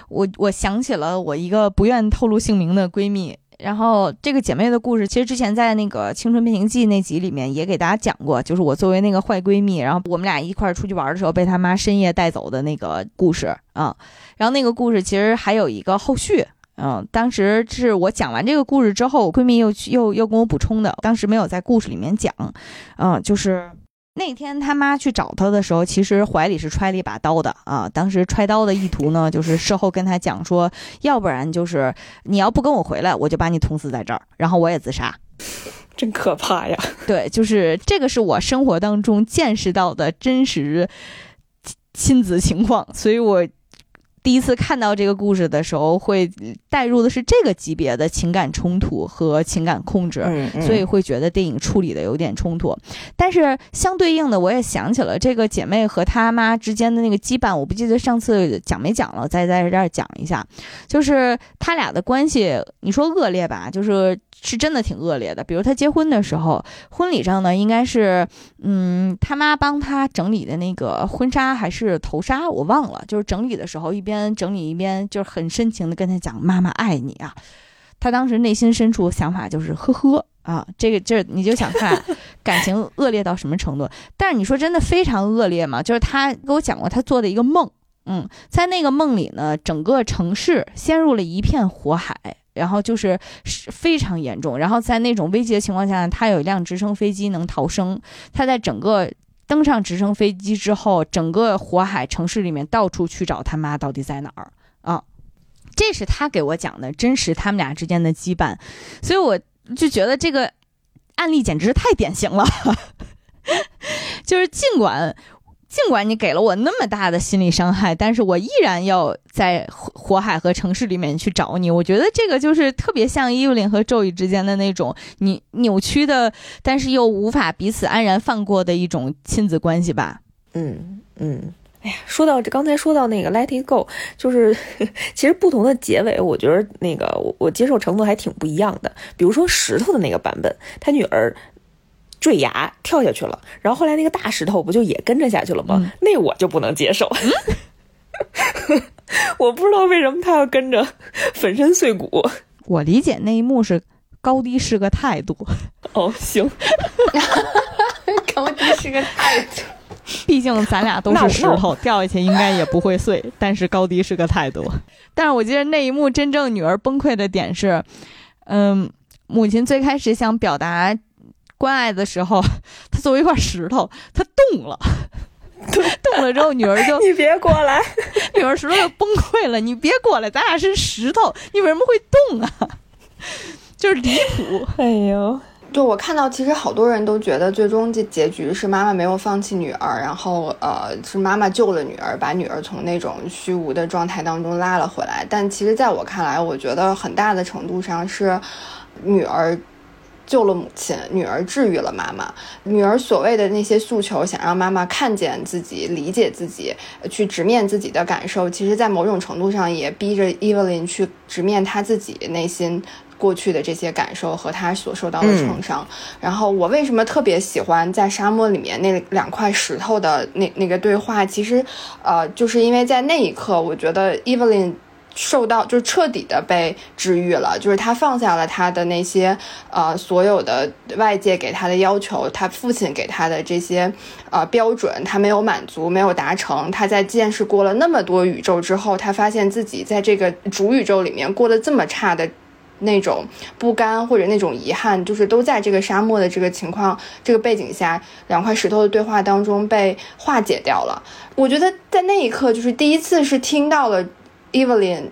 我我想起了我一个不愿透露姓名的闺蜜。然后这个姐妹的故事，其实之前在那个《青春变形记》那集里面也给大家讲过，就是我作为那个坏闺蜜，然后我们俩一块儿出去玩的时候被她妈深夜带走的那个故事啊。然后那个故事其实还有一个后续，嗯，当时是我讲完这个故事之后，闺蜜又去又又跟我补充的，当时没有在故事里面讲，嗯，就是。那天他妈去找他的时候，其实怀里是揣了一把刀的啊。当时揣刀的意图呢，就是事后跟他讲说，要不然就是你要不跟我回来，我就把你捅死在这儿，然后我也自杀。真可怕呀！对，就是这个是我生活当中见识到的真实亲子情况，所以我。第一次看到这个故事的时候，会带入的是这个级别的情感冲突和情感控制，所以会觉得电影处理的有点冲突。但是相对应的，我也想起了这个姐妹和她妈之间的那个羁绊，我不记得上次讲没讲了，再在这儿讲一下，就是他俩的关系，你说恶劣吧，就是。是真的挺恶劣的，比如他结婚的时候，婚礼上呢，应该是，嗯，他妈帮他整理的那个婚纱还是头纱，我忘了。就是整理的时候，一边整理一边就是很深情的跟他讲：“妈妈爱你啊。”他当时内心深处想法就是：“呵呵啊，这个这你就想看 感情恶劣到什么程度。”但是你说真的非常恶劣吗？就是他给我讲过他做的一个梦，嗯，在那个梦里呢，整个城市陷入了一片火海。然后就是非常严重，然后在那种危急的情况下，他有一辆直升飞机能逃生。他在整个登上直升飞机之后，整个火海城市里面到处去找他妈到底在哪儿啊？这是他给我讲的真实他们俩之间的羁绊，所以我就觉得这个案例简直是太典型了，就是尽管。尽管你给了我那么大的心理伤害，但是我依然要在火海和城市里面去找你。我觉得这个就是特别像伊芙琳和咒语之间的那种你扭曲的，但是又无法彼此安然放过的一种亲子关系吧。嗯嗯，哎呀，说到这刚才说到那个 Let It Go，就是 其实不同的结尾，我觉得那个我我接受程度还挺不一样的。比如说石头的那个版本，他女儿。坠崖跳下去了，然后后来那个大石头不就也跟着下去了吗？那我就不能接受，我不知道为什么他要跟着粉身碎骨。我理解那一幕是高低是个态度。哦，行 高低是个态度。毕竟咱俩都是石头，掉下去应该也不会碎。但是高低是个态度。但是我记得那一幕真正女儿崩溃的点是，嗯，母亲最开始想表达。关爱的时候，他作为一块石头，他动了，动了之后，女儿就 你别过来，女儿石头就崩溃了。你别过来，咱俩是石头，你为什么会动啊？就是离谱。哎呦，就我看到，其实好多人都觉得最终这结局是妈妈没有放弃女儿，然后呃，是妈妈救了女儿，把女儿从那种虚无的状态当中拉了回来。但其实，在我看来，我觉得很大的程度上是女儿。救了母亲，女儿治愈了妈妈。女儿所谓的那些诉求，想让妈妈看见自己、理解自己，去直面自己的感受，其实，在某种程度上也逼着 Evelyn 去直面她自己内心过去的这些感受和她所受到的创伤。然后，我为什么特别喜欢在沙漠里面那两块石头的那那个对话？其实，呃，就是因为在那一刻，我觉得 Evelyn。受到就彻底的被治愈了，就是他放下了他的那些呃所有的外界给他的要求，他父亲给他的这些呃标准，他没有满足，没有达成。他在见识过了那么多宇宙之后，他发现自己在这个主宇宙里面过得这么差的那种不甘或者那种遗憾，就是都在这个沙漠的这个情况、这个背景下，两块石头的对话当中被化解掉了。我觉得在那一刻，就是第一次是听到了。Evelyn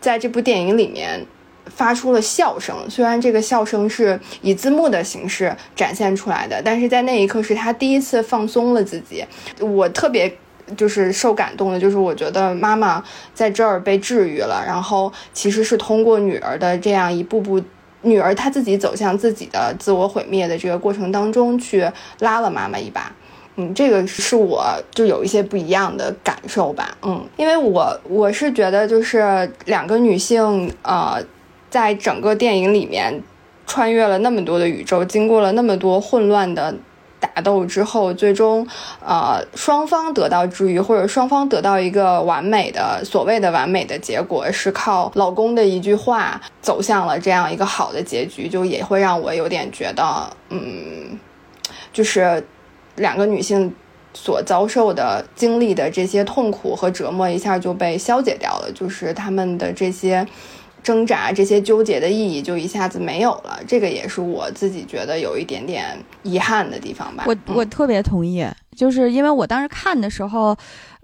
在这部电影里面发出了笑声，虽然这个笑声是以字幕的形式展现出来的，但是在那一刻是他第一次放松了自己。我特别就是受感动的，就是我觉得妈妈在这儿被治愈了，然后其实是通过女儿的这样一步步，女儿她自己走向自己的自我毁灭的这个过程当中去拉了妈妈一把。嗯，这个是我就有一些不一样的感受吧。嗯，因为我我是觉得就是两个女性，呃，在整个电影里面穿越了那么多的宇宙，经过了那么多混乱的打斗之后，最终，呃，双方得到治愈，或者双方得到一个完美的所谓的完美的结果，是靠老公的一句话走向了这样一个好的结局，就也会让我有点觉得，嗯，就是。两个女性所遭受的、经历的这些痛苦和折磨，一下就被消解掉了。就是他们的这些挣扎、这些纠结的意义，就一下子没有了。这个也是我自己觉得有一点点遗憾的地方吧。我我特别同意，就是因为我当时看的时候，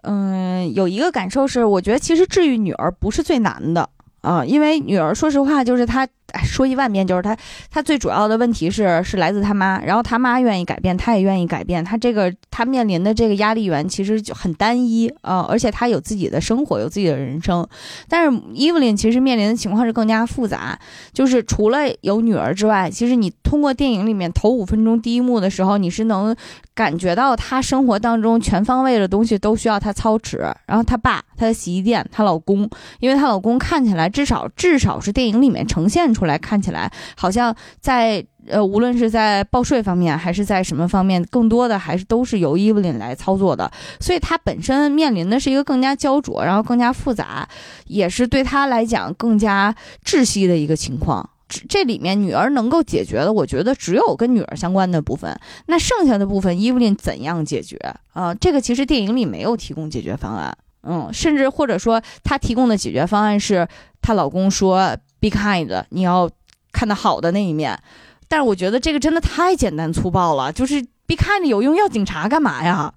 嗯，有一个感受是，我觉得其实治愈女儿不是最难的啊，因为女儿，说实话，就是她。说一万遍，就是他，他最主要的问题是是来自他妈，然后他妈愿意改变，他也愿意改变，他这个他面临的这个压力源其实就很单一啊，而且他有自己的生活，有自己的人生，但是伊芙琳其实面临的情况是更加复杂，就是除了有女儿之外，其实你通过电影里面头五分钟第一幕的时候，你是能感觉到她生活当中全方位的东西都需要她操持，然后她爸、她的洗衣店、她老公，因为她老公看起来至少至少是电影里面呈现出。来看起来好像在呃，无论是在报税方面还是在什么方面，更多的还是都是由伊芙琳来操作的，所以她本身面临的是一个更加焦灼，然后更加复杂，也是对她来讲更加窒息的一个情况。这里面女儿能够解决的，我觉得只有跟女儿相关的部分，那剩下的部分伊芙琳怎样解决啊？这个其实电影里没有提供解决方案，嗯，甚至或者说她提供的解决方案是她老公说。Be kind，你要看到好的那一面，但是我觉得这个真的太简单粗暴了。就是 Be kind 有用，要警察干嘛呀？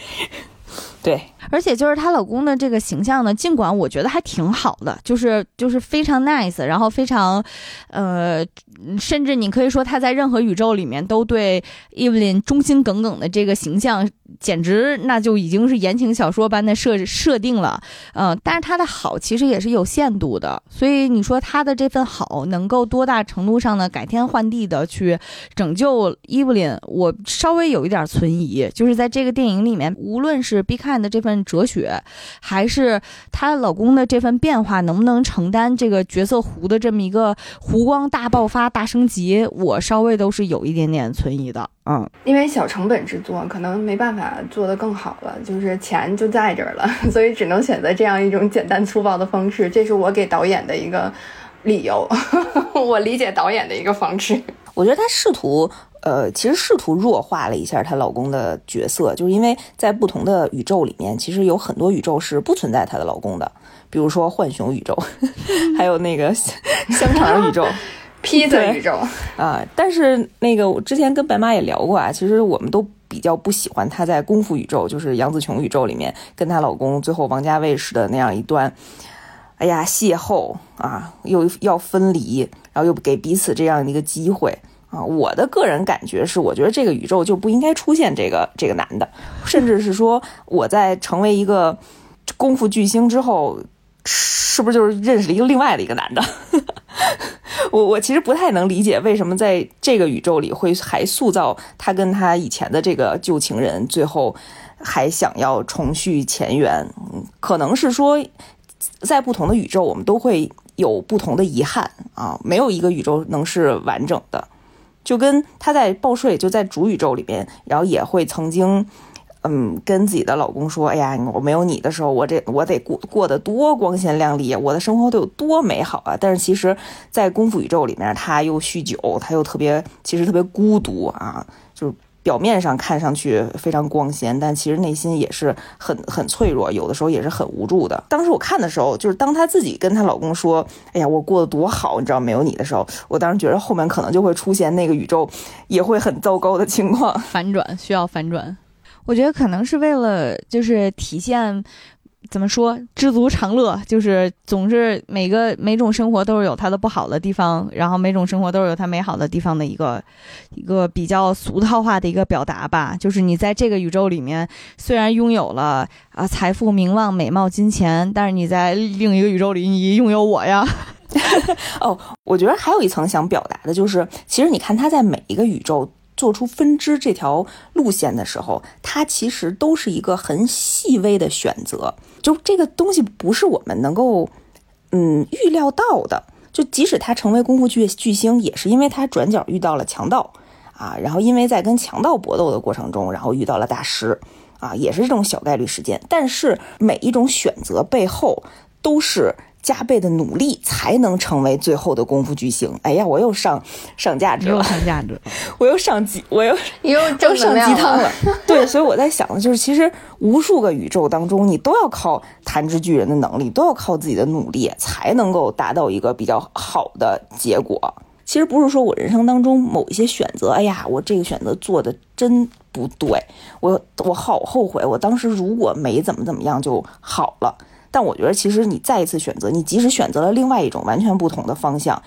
对，而且就是她老公的这个形象呢，尽管我觉得还挺好的，就是就是非常 nice，然后非常，呃，甚至你可以说他在任何宇宙里面都对 Evelyn 忠心耿耿的这个形象。简直那就已经是言情小说般的设设定了，嗯，但是他的好其实也是有限度的，所以你说他的这份好能够多大程度上呢改天换地的去拯救伊芙琳，我稍微有一点存疑，就是在这个电影里面，无论是 B 看的这份哲学，还是她老公的这份变化，能不能承担这个角色弧的这么一个弧光大爆发、大升级，我稍微都是有一点点存疑的。嗯，因为小成本制作可能没办法做得更好了，就是钱就在这儿了，所以只能选择这样一种简单粗暴的方式。这是我给导演的一个理由，我理解导演的一个方式。我觉得他试图，呃，其实试图弱化了一下她老公的角色，就是因为在不同的宇宙里面，其实有很多宇宙是不存在她的老公的，比如说浣熊宇宙，还有那个香肠宇宙。披萨宇宙啊，但是那个我之前跟白妈也聊过啊，其实我们都比较不喜欢她在功夫宇宙，就是杨紫琼宇宙里面跟她老公最后王家卫似的那样一段，哎呀邂逅啊，又要分离，然后又给彼此这样的一个机会啊。我的个人感觉是，我觉得这个宇宙就不应该出现这个这个男的，甚至是说我在成为一个功夫巨星之后。是不是就是认识了一个另外的一个男的？我我其实不太能理解为什么在这个宇宙里会还塑造他跟他以前的这个旧情人，最后还想要重续前缘。可能是说，在不同的宇宙，我们都会有不同的遗憾啊，没有一个宇宙能是完整的。就跟她在报税，就在主宇宙里边，然后也会曾经。嗯，跟自己的老公说，哎呀，我没有你的时候，我这我得过过得多光鲜亮丽，我的生活得有多美好啊！但是其实，在功夫宇宙里面，她又酗酒，她又特别，其实特别孤独啊，就表面上看上去非常光鲜，但其实内心也是很很脆弱，有的时候也是很无助的。当时我看的时候，就是当她自己跟她老公说，哎呀，我过得多好，你知道没有你的时候，我当时觉得后面可能就会出现那个宇宙也会很糟糕的情况，反转需要反转。我觉得可能是为了就是体现，怎么说知足常乐，就是总是每个每种生活都是有它的不好的地方，然后每种生活都是有它美好的地方的一个一个比较俗套化的一个表达吧。就是你在这个宇宙里面虽然拥有了啊财富、名望、美貌、金钱，但是你在另一个宇宙里你拥有我呀。哦，我觉得还有一层想表达的就是，其实你看他在每一个宇宙。做出分支这条路线的时候，它其实都是一个很细微的选择。就这个东西不是我们能够，嗯，预料到的。就即使他成为功夫巨巨星，也是因为他转角遇到了强盗啊，然后因为在跟强盗搏斗的过程中，然后遇到了大师啊，也是这种小概率事件。但是每一种选择背后都是。加倍的努力才能成为最后的功夫巨星。哎呀，我又上上价值了，又上价值，我又上鸡，我又 又又上鸡汤了。对，所以我在想的就是，其实无数个宇宙当中，你都要靠弹指巨人的能力，都要靠自己的努力，才能够达到一个比较好的结果。其实不是说我人生当中某一些选择，哎呀，我这个选择做的真不对，我我好后悔，我当时如果没怎么怎么样就好了。但我觉得，其实你再一次选择，你即使选择了另外一种完全不同的方向，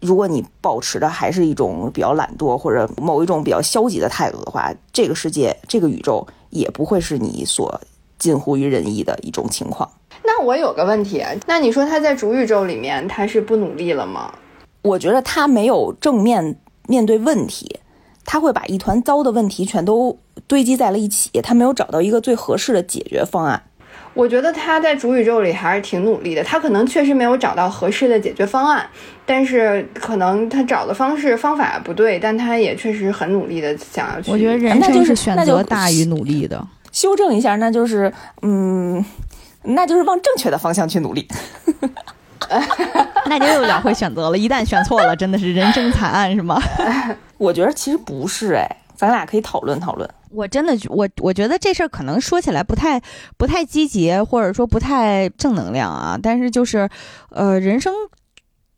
如果你保持的还是一种比较懒惰或者某一种比较消极的态度的话，这个世界、这个宇宙也不会是你所近乎于人意的一种情况。那我有个问题，那你说他在主宇宙里面他是不努力了吗？我觉得他没有正面面对问题，他会把一团糟的问题全都堆积在了一起，他没有找到一个最合适的解决方案。我觉得他在主宇宙里还是挺努力的，他可能确实没有找到合适的解决方案，但是可能他找的方式方法不对，但他也确实很努力的想要去。我觉得人生是选择大于努力的。修正一下，那就是嗯，那就是往正确的方向去努力。那就又两回选择了，一旦选错了，真的是人生惨案，是吗？我觉得其实不是，哎，咱俩可以讨论讨论。我真的，我我觉得这事儿可能说起来不太不太积极，或者说不太正能量啊。但是就是，呃，人生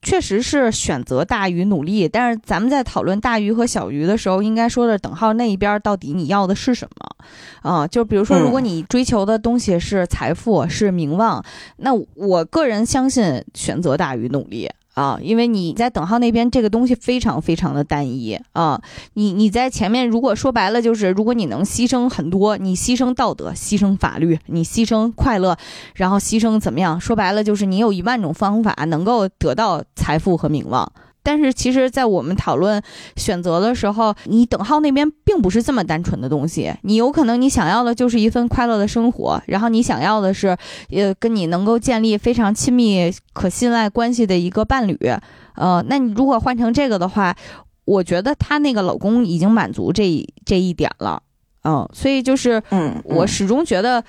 确实是选择大于努力。但是咱们在讨论大鱼和小鱼的时候，应该说的等号那一边到底你要的是什么啊？就比如说，如果你追求的东西是财富、是名望，那我个人相信选择大于努力。啊，因为你在等号那边，这个东西非常非常的单一啊。你你在前面，如果说白了，就是如果你能牺牲很多，你牺牲道德，牺牲法律，你牺牲快乐，然后牺牲怎么样？说白了，就是你有一万种方法能够得到财富和名望。但是其实，在我们讨论选择的时候，你等号那边并不是这么单纯的东西。你有可能你想要的就是一份快乐的生活，然后你想要的是，呃，跟你能够建立非常亲密、可信赖关系的一个伴侣。呃，那你如果换成这个的话，我觉得她那个老公已经满足这这一点了。嗯，所以就是，嗯，我始终觉得，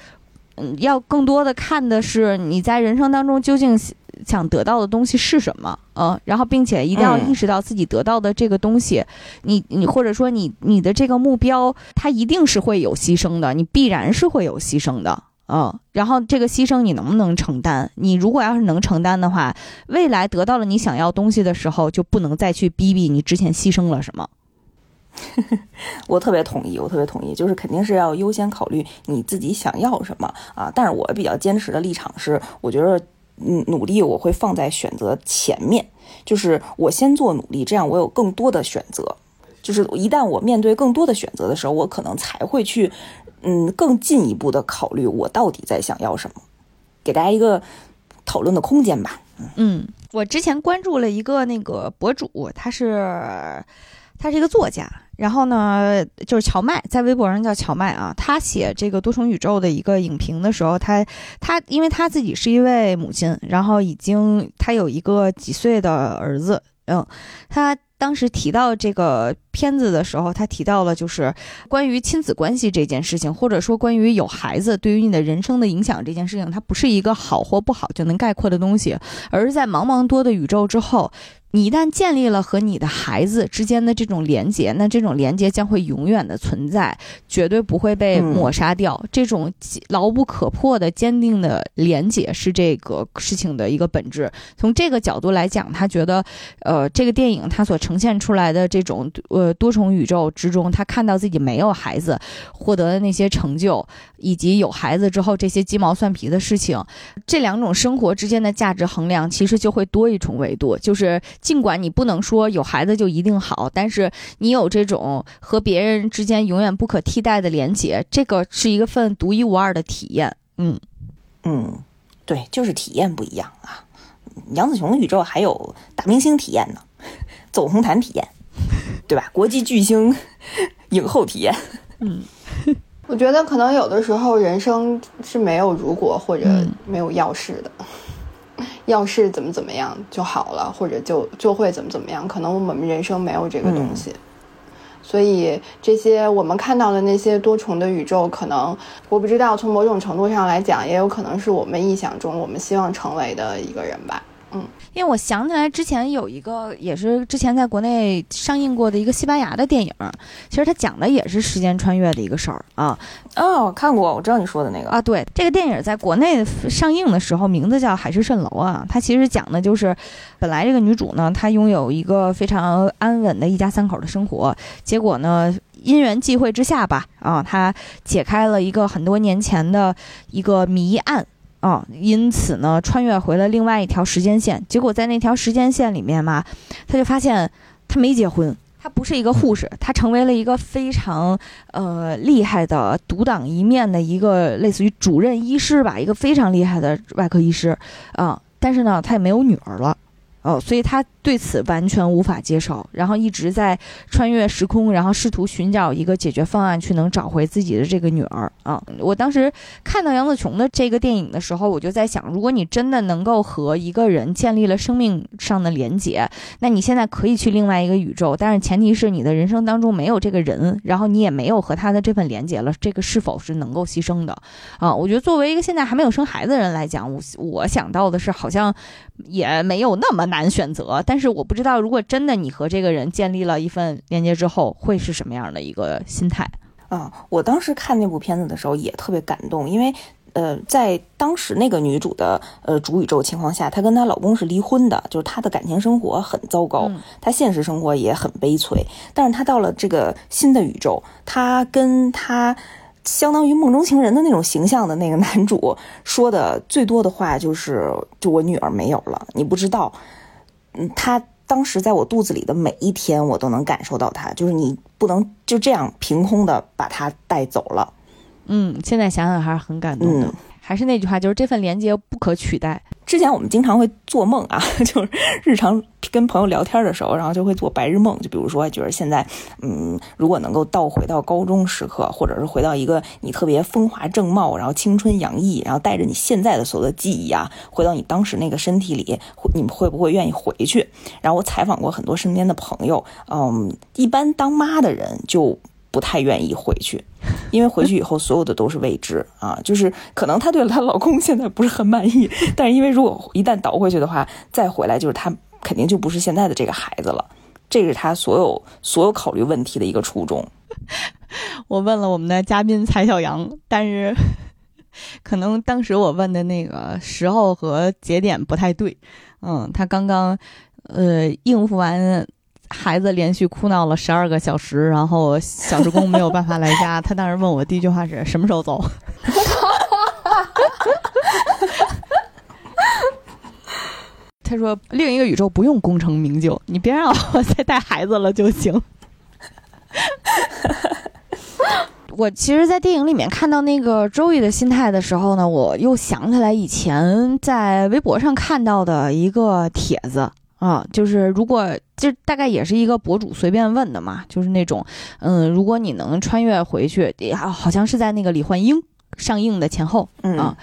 嗯，要更多的看的是你在人生当中究竟。想得到的东西是什么？嗯，然后并且一定要意识到自己得到的这个东西，你你或者说你你的这个目标，它一定是会有牺牲的，你必然是会有牺牲的，嗯，然后这个牺牲你能不能承担？你如果要是能承担的话，未来得到了你想要东西的时候，就不能再去逼逼你之前牺牲了什么。我特别同意，我特别同意，就是肯定是要优先考虑你自己想要什么啊。但是我比较坚持的立场是，我觉得。嗯，努力我会放在选择前面，就是我先做努力，这样我有更多的选择。就是一旦我面对更多的选择的时候，我可能才会去，嗯，更进一步的考虑我到底在想要什么，给大家一个讨论的空间吧。嗯，我之前关注了一个那个博主，他是他是一个作家。然后呢，就是荞麦，在微博上叫荞麦啊。他写这个多重宇宙的一个影评的时候，他他因为他自己是一位母亲，然后已经他有一个几岁的儿子，嗯，他当时提到这个片子的时候，他提到了就是关于亲子关系这件事情，或者说关于有孩子对于你的人生的影响这件事情，它不是一个好或不好就能概括的东西，而是在茫茫多的宇宙之后。你一旦建立了和你的孩子之间的这种连接，那这种连接将会永远的存在，绝对不会被抹杀掉。这种牢不可破的坚定的连接是这个事情的一个本质。从这个角度来讲，他觉得，呃，这个电影他所呈现出来的这种呃多重宇宙之中，他看到自己没有孩子获得的那些成就，以及有孩子之后这些鸡毛蒜皮的事情，这两种生活之间的价值衡量，其实就会多一重维度，就是。尽管你不能说有孩子就一定好，但是你有这种和别人之间永远不可替代的连接，这个是一个份独一无二的体验。嗯嗯，对，就是体验不一样啊。杨子琼宇宙还有大明星体验呢，走红毯体验，对吧？国际巨星影后体验。嗯，我觉得可能有的时候人生是没有如果或者没有要事的。要是怎么怎么样就好了，或者就就会怎么怎么样，可能我们人生没有这个东西，所以这些我们看到的那些多重的宇宙，可能我不知道，从某种程度上来讲，也有可能是我们臆想中我们希望成为的一个人吧。嗯，因为我想起来之前有一个也是之前在国内上映过的一个西班牙的电影，其实它讲的也是时间穿越的一个事儿啊。哦，看过，我知道你说的那个啊。对，这个电影在国内上映的时候名字叫《海市蜃楼》啊。它其实讲的就是本来这个女主呢，她拥有一个非常安稳的一家三口的生活，结果呢，因缘际会之下吧，啊，她解开了一个很多年前的一个谜案。啊，因此呢，穿越回了另外一条时间线。结果在那条时间线里面嘛，他就发现他没结婚，他不是一个护士，他成为了一个非常呃厉害的独当一面的一个类似于主任医师吧，一个非常厉害的外科医师啊。但是呢，他也没有女儿了，哦，所以他。对此完全无法接受，然后一直在穿越时空，然后试图寻找一个解决方案，去能找回自己的这个女儿啊！我当时看到杨紫琼的这个电影的时候，我就在想，如果你真的能够和一个人建立了生命上的连结，那你现在可以去另外一个宇宙，但是前提是你的人生当中没有这个人，然后你也没有和他的这份连结了，这个是否是能够牺牲的啊？我觉得作为一个现在还没有生孩子的人来讲，我我想到的是，好像也没有那么难选择，但。是我不知道，如果真的你和这个人建立了一份连接之后，会是什么样的一个心态啊？我当时看那部片子的时候也特别感动，因为呃，在当时那个女主的呃主宇宙情况下，她跟她老公是离婚的，就是她的感情生活很糟糕，她现实生活也很悲催。但是她到了这个新的宇宙，她跟她相当于梦中情人的那种形象的那个男主说的最多的话就是：就我女儿没有了，你不知道。嗯，他当时在我肚子里的每一天，我都能感受到他，就是你不能就这样凭空的把他带走了。嗯，现在想想还是很感动的。还是那句话，就是这份连接不可取代。之前我们经常会做梦啊，就是日常跟朋友聊天的时候，然后就会做白日梦。就比如说，觉得现在，嗯，如果能够倒回到高中时刻，或者是回到一个你特别风华正茂，然后青春洋溢，然后带着你现在的所有的记忆啊，回到你当时那个身体里，你们会不会愿意回去？然后我采访过很多身边的朋友，嗯，一般当妈的人就。不太愿意回去，因为回去以后所有的都是未知啊。就是可能她对她老公现在不是很满意，但是因为如果一旦倒回去的话，再回来就是她肯定就不是现在的这个孩子了。这是她所有所有考虑问题的一个初衷。我问了我们的嘉宾蔡小阳，但是 可能当时我问的那个时候和节点不太对。嗯，他刚刚呃应付完。孩子连续哭闹了十二个小时，然后小时工没有办法来家。他当时问我第一句话是什么时候走？他说另一个宇宙不用功成名就，你别让我再带孩子了就行。我其实，在电影里面看到那个周易的心态的时候呢，我又想起来以前在微博上看到的一个帖子。啊，就是如果就大概也是一个博主随便问的嘛，就是那种，嗯，如果你能穿越回去，好像是在那个李焕英上映的前后啊，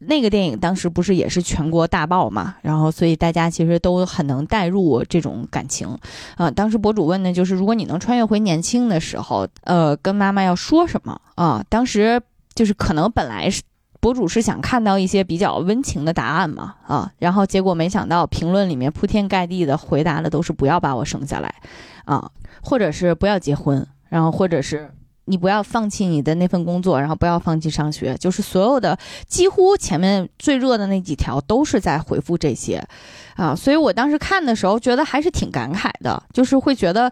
那个电影当时不是也是全国大爆嘛，然后所以大家其实都很能带入这种感情啊。当时博主问的就是，如果你能穿越回年轻的时候，呃，跟妈妈要说什么啊？当时就是可能本来是博主是想看到一些比较温情的答案嘛啊，然后结果没想到评论里面铺天盖地的回答的都是不要把我生下来啊，或者是不要结婚，然后或者是。你不要放弃你的那份工作，然后不要放弃上学，就是所有的几乎前面最热的那几条都是在回复这些，啊，所以我当时看的时候觉得还是挺感慨的，就是会觉得。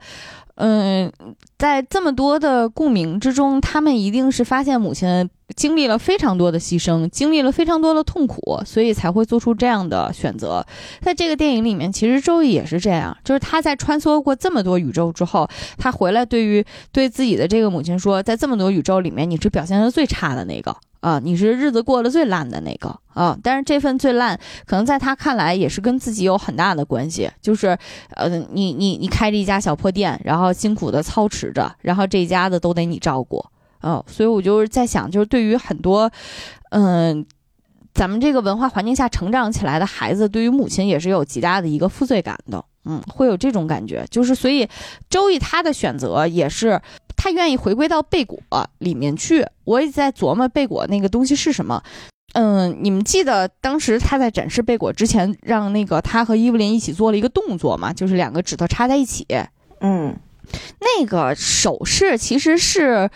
嗯，在这么多的共鸣之中，他们一定是发现母亲经历了非常多的牺牲，经历了非常多的痛苦，所以才会做出这样的选择。在这个电影里面，其实周易也是这样，就是他在穿梭过这么多宇宙之后，他回来对于对自己的这个母亲说，在这么多宇宙里面，你是表现的最差的那个。啊，你是日子过得最烂的那个啊！但是这份最烂，可能在他看来也是跟自己有很大的关系。就是，呃，你你你开着一家小破店，然后辛苦的操持着，然后这家子都得你照顾，啊，所以我就是在想，就是对于很多，嗯，咱们这个文化环境下成长起来的孩子，对于母亲也是有极大的一个负罪感的，嗯，会有这种感觉。就是，所以周易他的选择也是。他愿意回归到贝果里面去，我也在琢磨贝果那个东西是什么。嗯，你们记得当时他在展示贝果之前，让那个他和伊芙琳一起做了一个动作吗？就是两个指头插在一起。嗯，那个手势其实是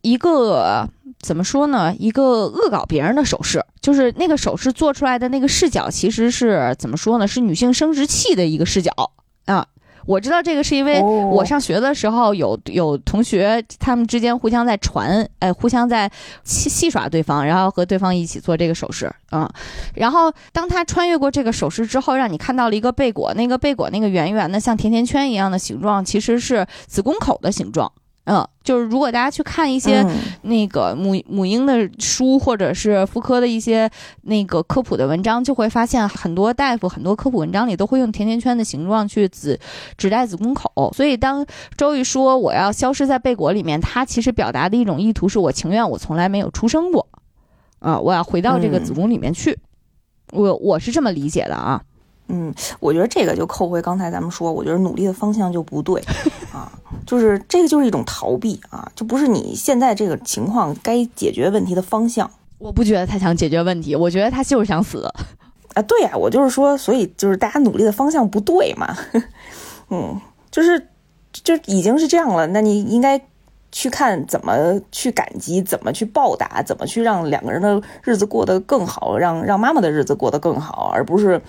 一个怎么说呢？一个恶搞别人的手势，就是那个手势做出来的那个视角，其实是怎么说呢？是女性生殖器的一个视角啊。我知道这个是因为我上学的时候有有同学，他们之间互相在传，哎，互相在戏戏耍对方，然后和对方一起做这个手势，嗯，然后当他穿越过这个手势之后，让你看到了一个贝果，那个贝果那个圆圆的像甜甜圈一样的形状，其实是子宫口的形状。嗯，就是如果大家去看一些那个母母婴的书，或者是妇科的一些那个科普的文章，就会发现很多大夫很多科普文章里都会用甜甜圈的形状去指指代子宫口。所以当周瑜说我要消失在贝果里面，他其实表达的一种意图是我情愿我从来没有出生过，啊，我要回到这个子宫里面去。我我是这么理解的啊。嗯，我觉得这个就扣回刚才咱们说，我觉得努力的方向就不对 啊，就是这个就是一种逃避啊，就不是你现在这个情况该解决问题的方向。我不觉得他想解决问题，我觉得他就是想死啊。对呀，我就是说，所以就是大家努力的方向不对嘛。嗯，就是就已经是这样了，那你应该去看怎么去感激，怎么去报答，怎么去让两个人的日子过得更好，让让妈妈的日子过得更好，而不是。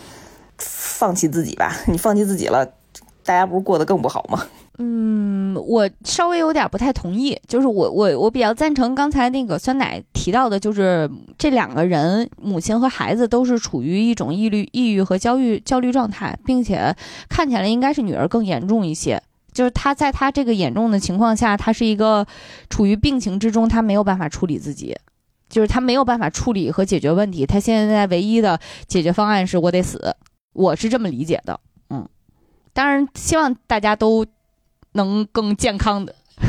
放弃自己吧，你放弃自己了，大家不是过得更不好吗？嗯，我稍微有点不太同意，就是我我我比较赞成刚才那个酸奶提到的，就是这两个人母亲和孩子都是处于一种抑郁、抑郁和焦虑焦虑状态，并且看起来应该是女儿更严重一些，就是她在她这个严重的情况下，她是一个处于病情之中，她没有办法处理自己，就是她没有办法处理和解决问题，她现在唯一的解决方案是我得死。我是这么理解的，嗯，当然希望大家都能更健康的，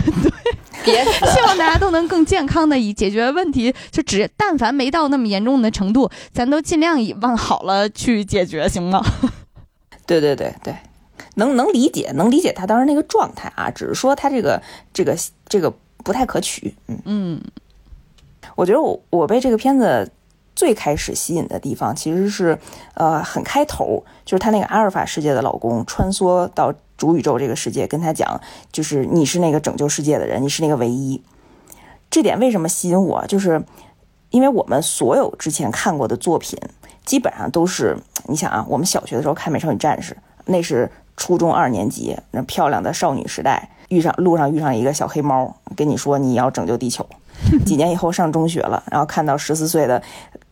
对，别，希望大家都能更健康的以解决问题，就只 但凡没到那么严重的程度，咱都尽量以往好了去解决，行吗？对对对对，能能理解，能理解他当时那个状态啊，只是说他这个这个这个不太可取，嗯嗯，我觉得我我被这个片子。最开始吸引的地方其实是，呃，很开头，就是他那个阿尔法世界的老公穿梭到主宇宙这个世界，跟他讲，就是你是那个拯救世界的人，你是那个唯一。这点为什么吸引我？就是因为我们所有之前看过的作品，基本上都是，你想啊，我们小学的时候看《美少女战士》，那是初中二年级，那漂亮的少女时代，遇上路上遇上一个小黑猫，跟你说你要拯救地球。几年以后上中学了，然后看到十四岁的。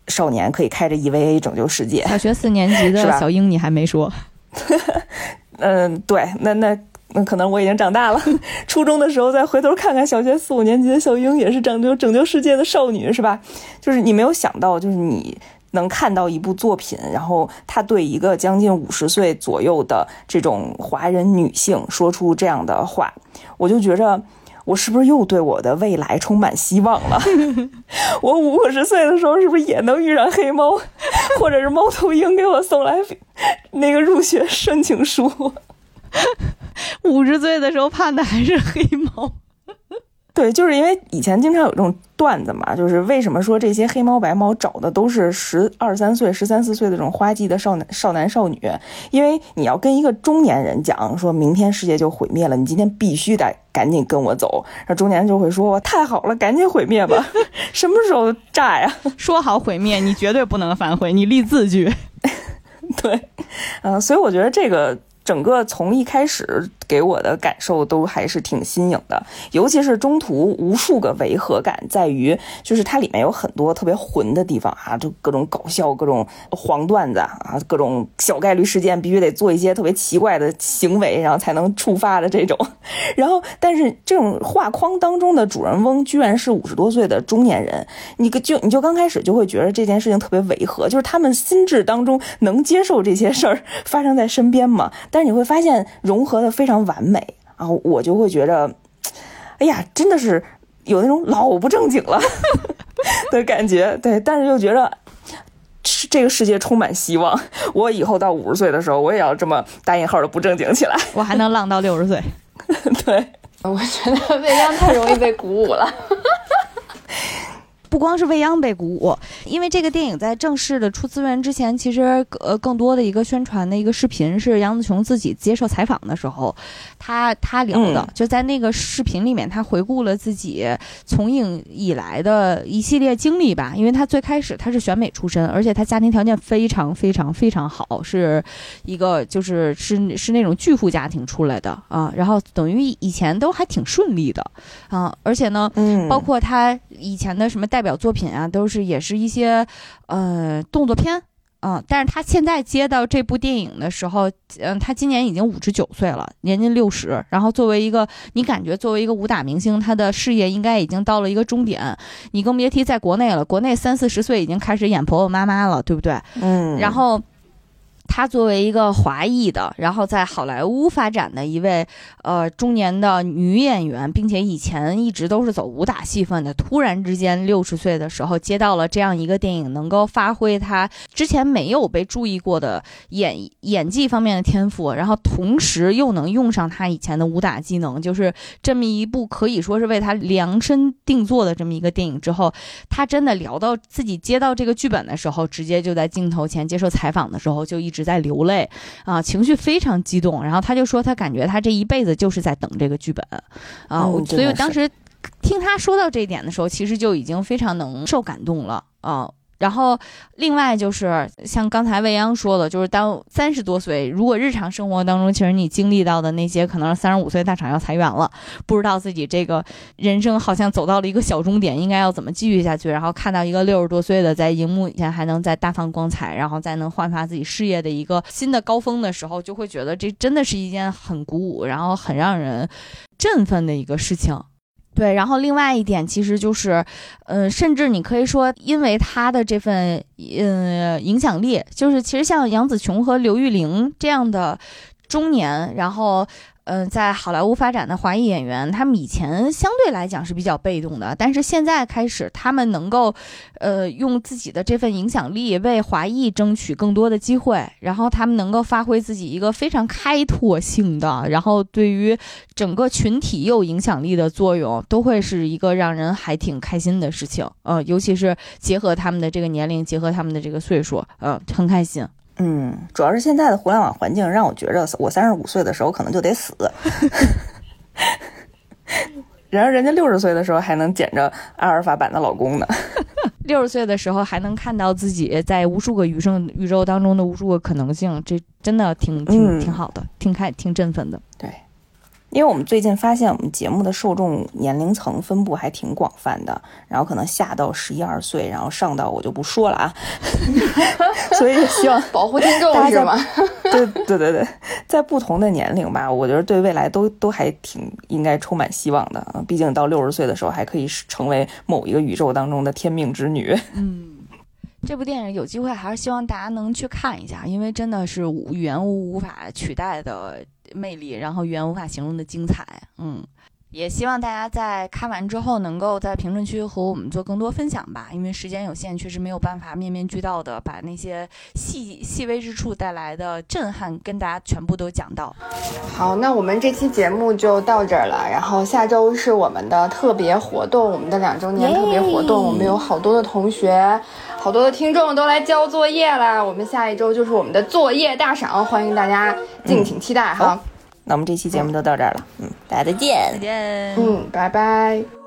少年可以开着 EVA 拯救世界。小学四年级的小英，你还没说。嗯，对，那那那可能我已经长大了。初中的时候再回头看看小学四五年级的小英，也是拯救拯救世界的少女，是吧？就是你没有想到，就是你能看到一部作品，然后他对一个将近五十岁左右的这种华人女性说出这样的话，我就觉着我是不是又对我的未来充满希望了？我五十岁的时候是不是也能遇上黑猫，或者是猫头鹰给我送来那个入学申请书？五十岁的时候盼的还是黑猫。对，就是因为以前经常有这种段子嘛，就是为什么说这些黑猫白猫找的都是十二三岁、十三四岁的这种花季的少男少男少女？因为你要跟一个中年人讲，说明天世界就毁灭了，你今天必须得赶紧跟我走。然后中年人就会说：“我太好了，赶紧毁灭吧，什么时候炸呀？” 说好毁灭，你绝对不能反悔，你立字据。对，嗯，所以我觉得这个。整个从一开始给我的感受都还是挺新颖的，尤其是中途无数个违和感，在于就是它里面有很多特别混的地方啊，就各种搞笑、各种黄段子啊，各种小概率事件，必须得做一些特别奇怪的行为，然后才能触发的这种。然后，但是这种画框当中的主人翁居然是五十多岁的中年人，你就你就刚开始就会觉得这件事情特别违和，就是他们心智当中能接受这些事儿发生在身边吗？但是你会发现融合的非常完美啊，我就会觉着，哎呀，真的是有那种老不正经了 的感觉。对，但是又觉得这个世界充满希望。我以后到五十岁的时候，我也要这么打引号的不正经起来。我还能浪到六十岁。对，我觉得未央太容易被鼓舞了。不光是未央被鼓舞，因为这个电影在正式的出资源之前，其实呃更多的一个宣传的一个视频是杨紫琼自己接受采访的时候，他他聊的，就在那个视频里面，他回顾了自己从影以来的一系列经历吧。因为他最开始他是选美出身，而且他家庭条件非常非常非常好，是一个就是是是那种巨富家庭出来的啊，然后等于以前都还挺顺利的啊，而且呢，包括他以前的什么代代表作品啊，都是也是一些呃动作片嗯，但是他现在接到这部电影的时候，嗯，他今年已经五十九岁了，年近六十。然后作为一个，你感觉作为一个武打明星，他的事业应该已经到了一个终点。你更别提在国内了，国内三四十岁已经开始演婆婆妈妈了，对不对？嗯，然后。他作为一个华裔的，然后在好莱坞发展的一位呃中年的女演员，并且以前一直都是走武打戏份的，突然之间六十岁的时候接到了这样一个电影，能够发挥她之前没有被注意过的演演技方面的天赋，然后同时又能用上她以前的武打技能，就是这么一部可以说是为她量身定做的这么一个电影之后，她真的聊到自己接到这个剧本的时候，直接就在镜头前接受采访的时候就一直。在流泪啊，情绪非常激动。然后他就说，他感觉他这一辈子就是在等这个剧本啊。所以当时听他说到这一点的时候，其实就已经非常能受感动了啊。然后，另外就是像刚才未央说的，就是当三十多岁，如果日常生活当中，其实你经历到的那些，可能是三十五岁大厂要裁员了，不知道自己这个人生好像走到了一个小终点，应该要怎么继续下去。然后看到一个六十多岁的在荧幕以前还能再大放光彩，然后再能焕发自己事业的一个新的高峰的时候，就会觉得这真的是一件很鼓舞，然后很让人振奋的一个事情。对，然后另外一点其实就是，嗯，甚至你可以说，因为他的这份嗯影响力，就是其实像杨紫琼和刘玉玲这样的中年，然后。嗯，在好莱坞发展的华裔演员，他们以前相对来讲是比较被动的，但是现在开始，他们能够，呃，用自己的这份影响力为华裔争取更多的机会，然后他们能够发挥自己一个非常开拓性的，然后对于整个群体有影响力的作用，都会是一个让人还挺开心的事情。呃，尤其是结合他们的这个年龄，结合他们的这个岁数，呃，很开心。嗯，主要是现在的互联网环境让我觉着，我三十五岁的时候可能就得死。然而人家六十岁的时候还能捡着阿尔法版的老公呢。六十岁的时候还能看到自己在无数个余生宇宙当中的无数个可能性，这真的挺挺挺好的，挺开挺振奋的。对。因为我们最近发现，我们节目的受众年龄层分布还挺广泛的，然后可能下到十一二岁，然后上到我就不说了啊，所以希望保护听众是吗？对对对对，在不同的年龄吧，我觉得对未来都都还挺应该充满希望的啊，毕竟到六十岁的时候还可以成为某一个宇宙当中的天命之女。嗯。这部电影有机会还是希望大家能去看一下，因为真的是语言无无法取代的魅力，然后语言无法形容的精彩。嗯，也希望大家在看完之后，能够在评论区和我们做更多分享吧。因为时间有限，确实没有办法面面俱到的把那些细细微之处带来的震撼跟大家全部都讲到。好，那我们这期节目就到这儿了。然后下周是我们的特别活动，我们的两周年特别活动，我们有好多的同学，好多的听众都来交作业啦。我们下一周就是我们的作业大赏，欢迎大家敬请期待哈。那我们这期节目就到这儿了，嗯，大家再见，再见。嗯，拜拜。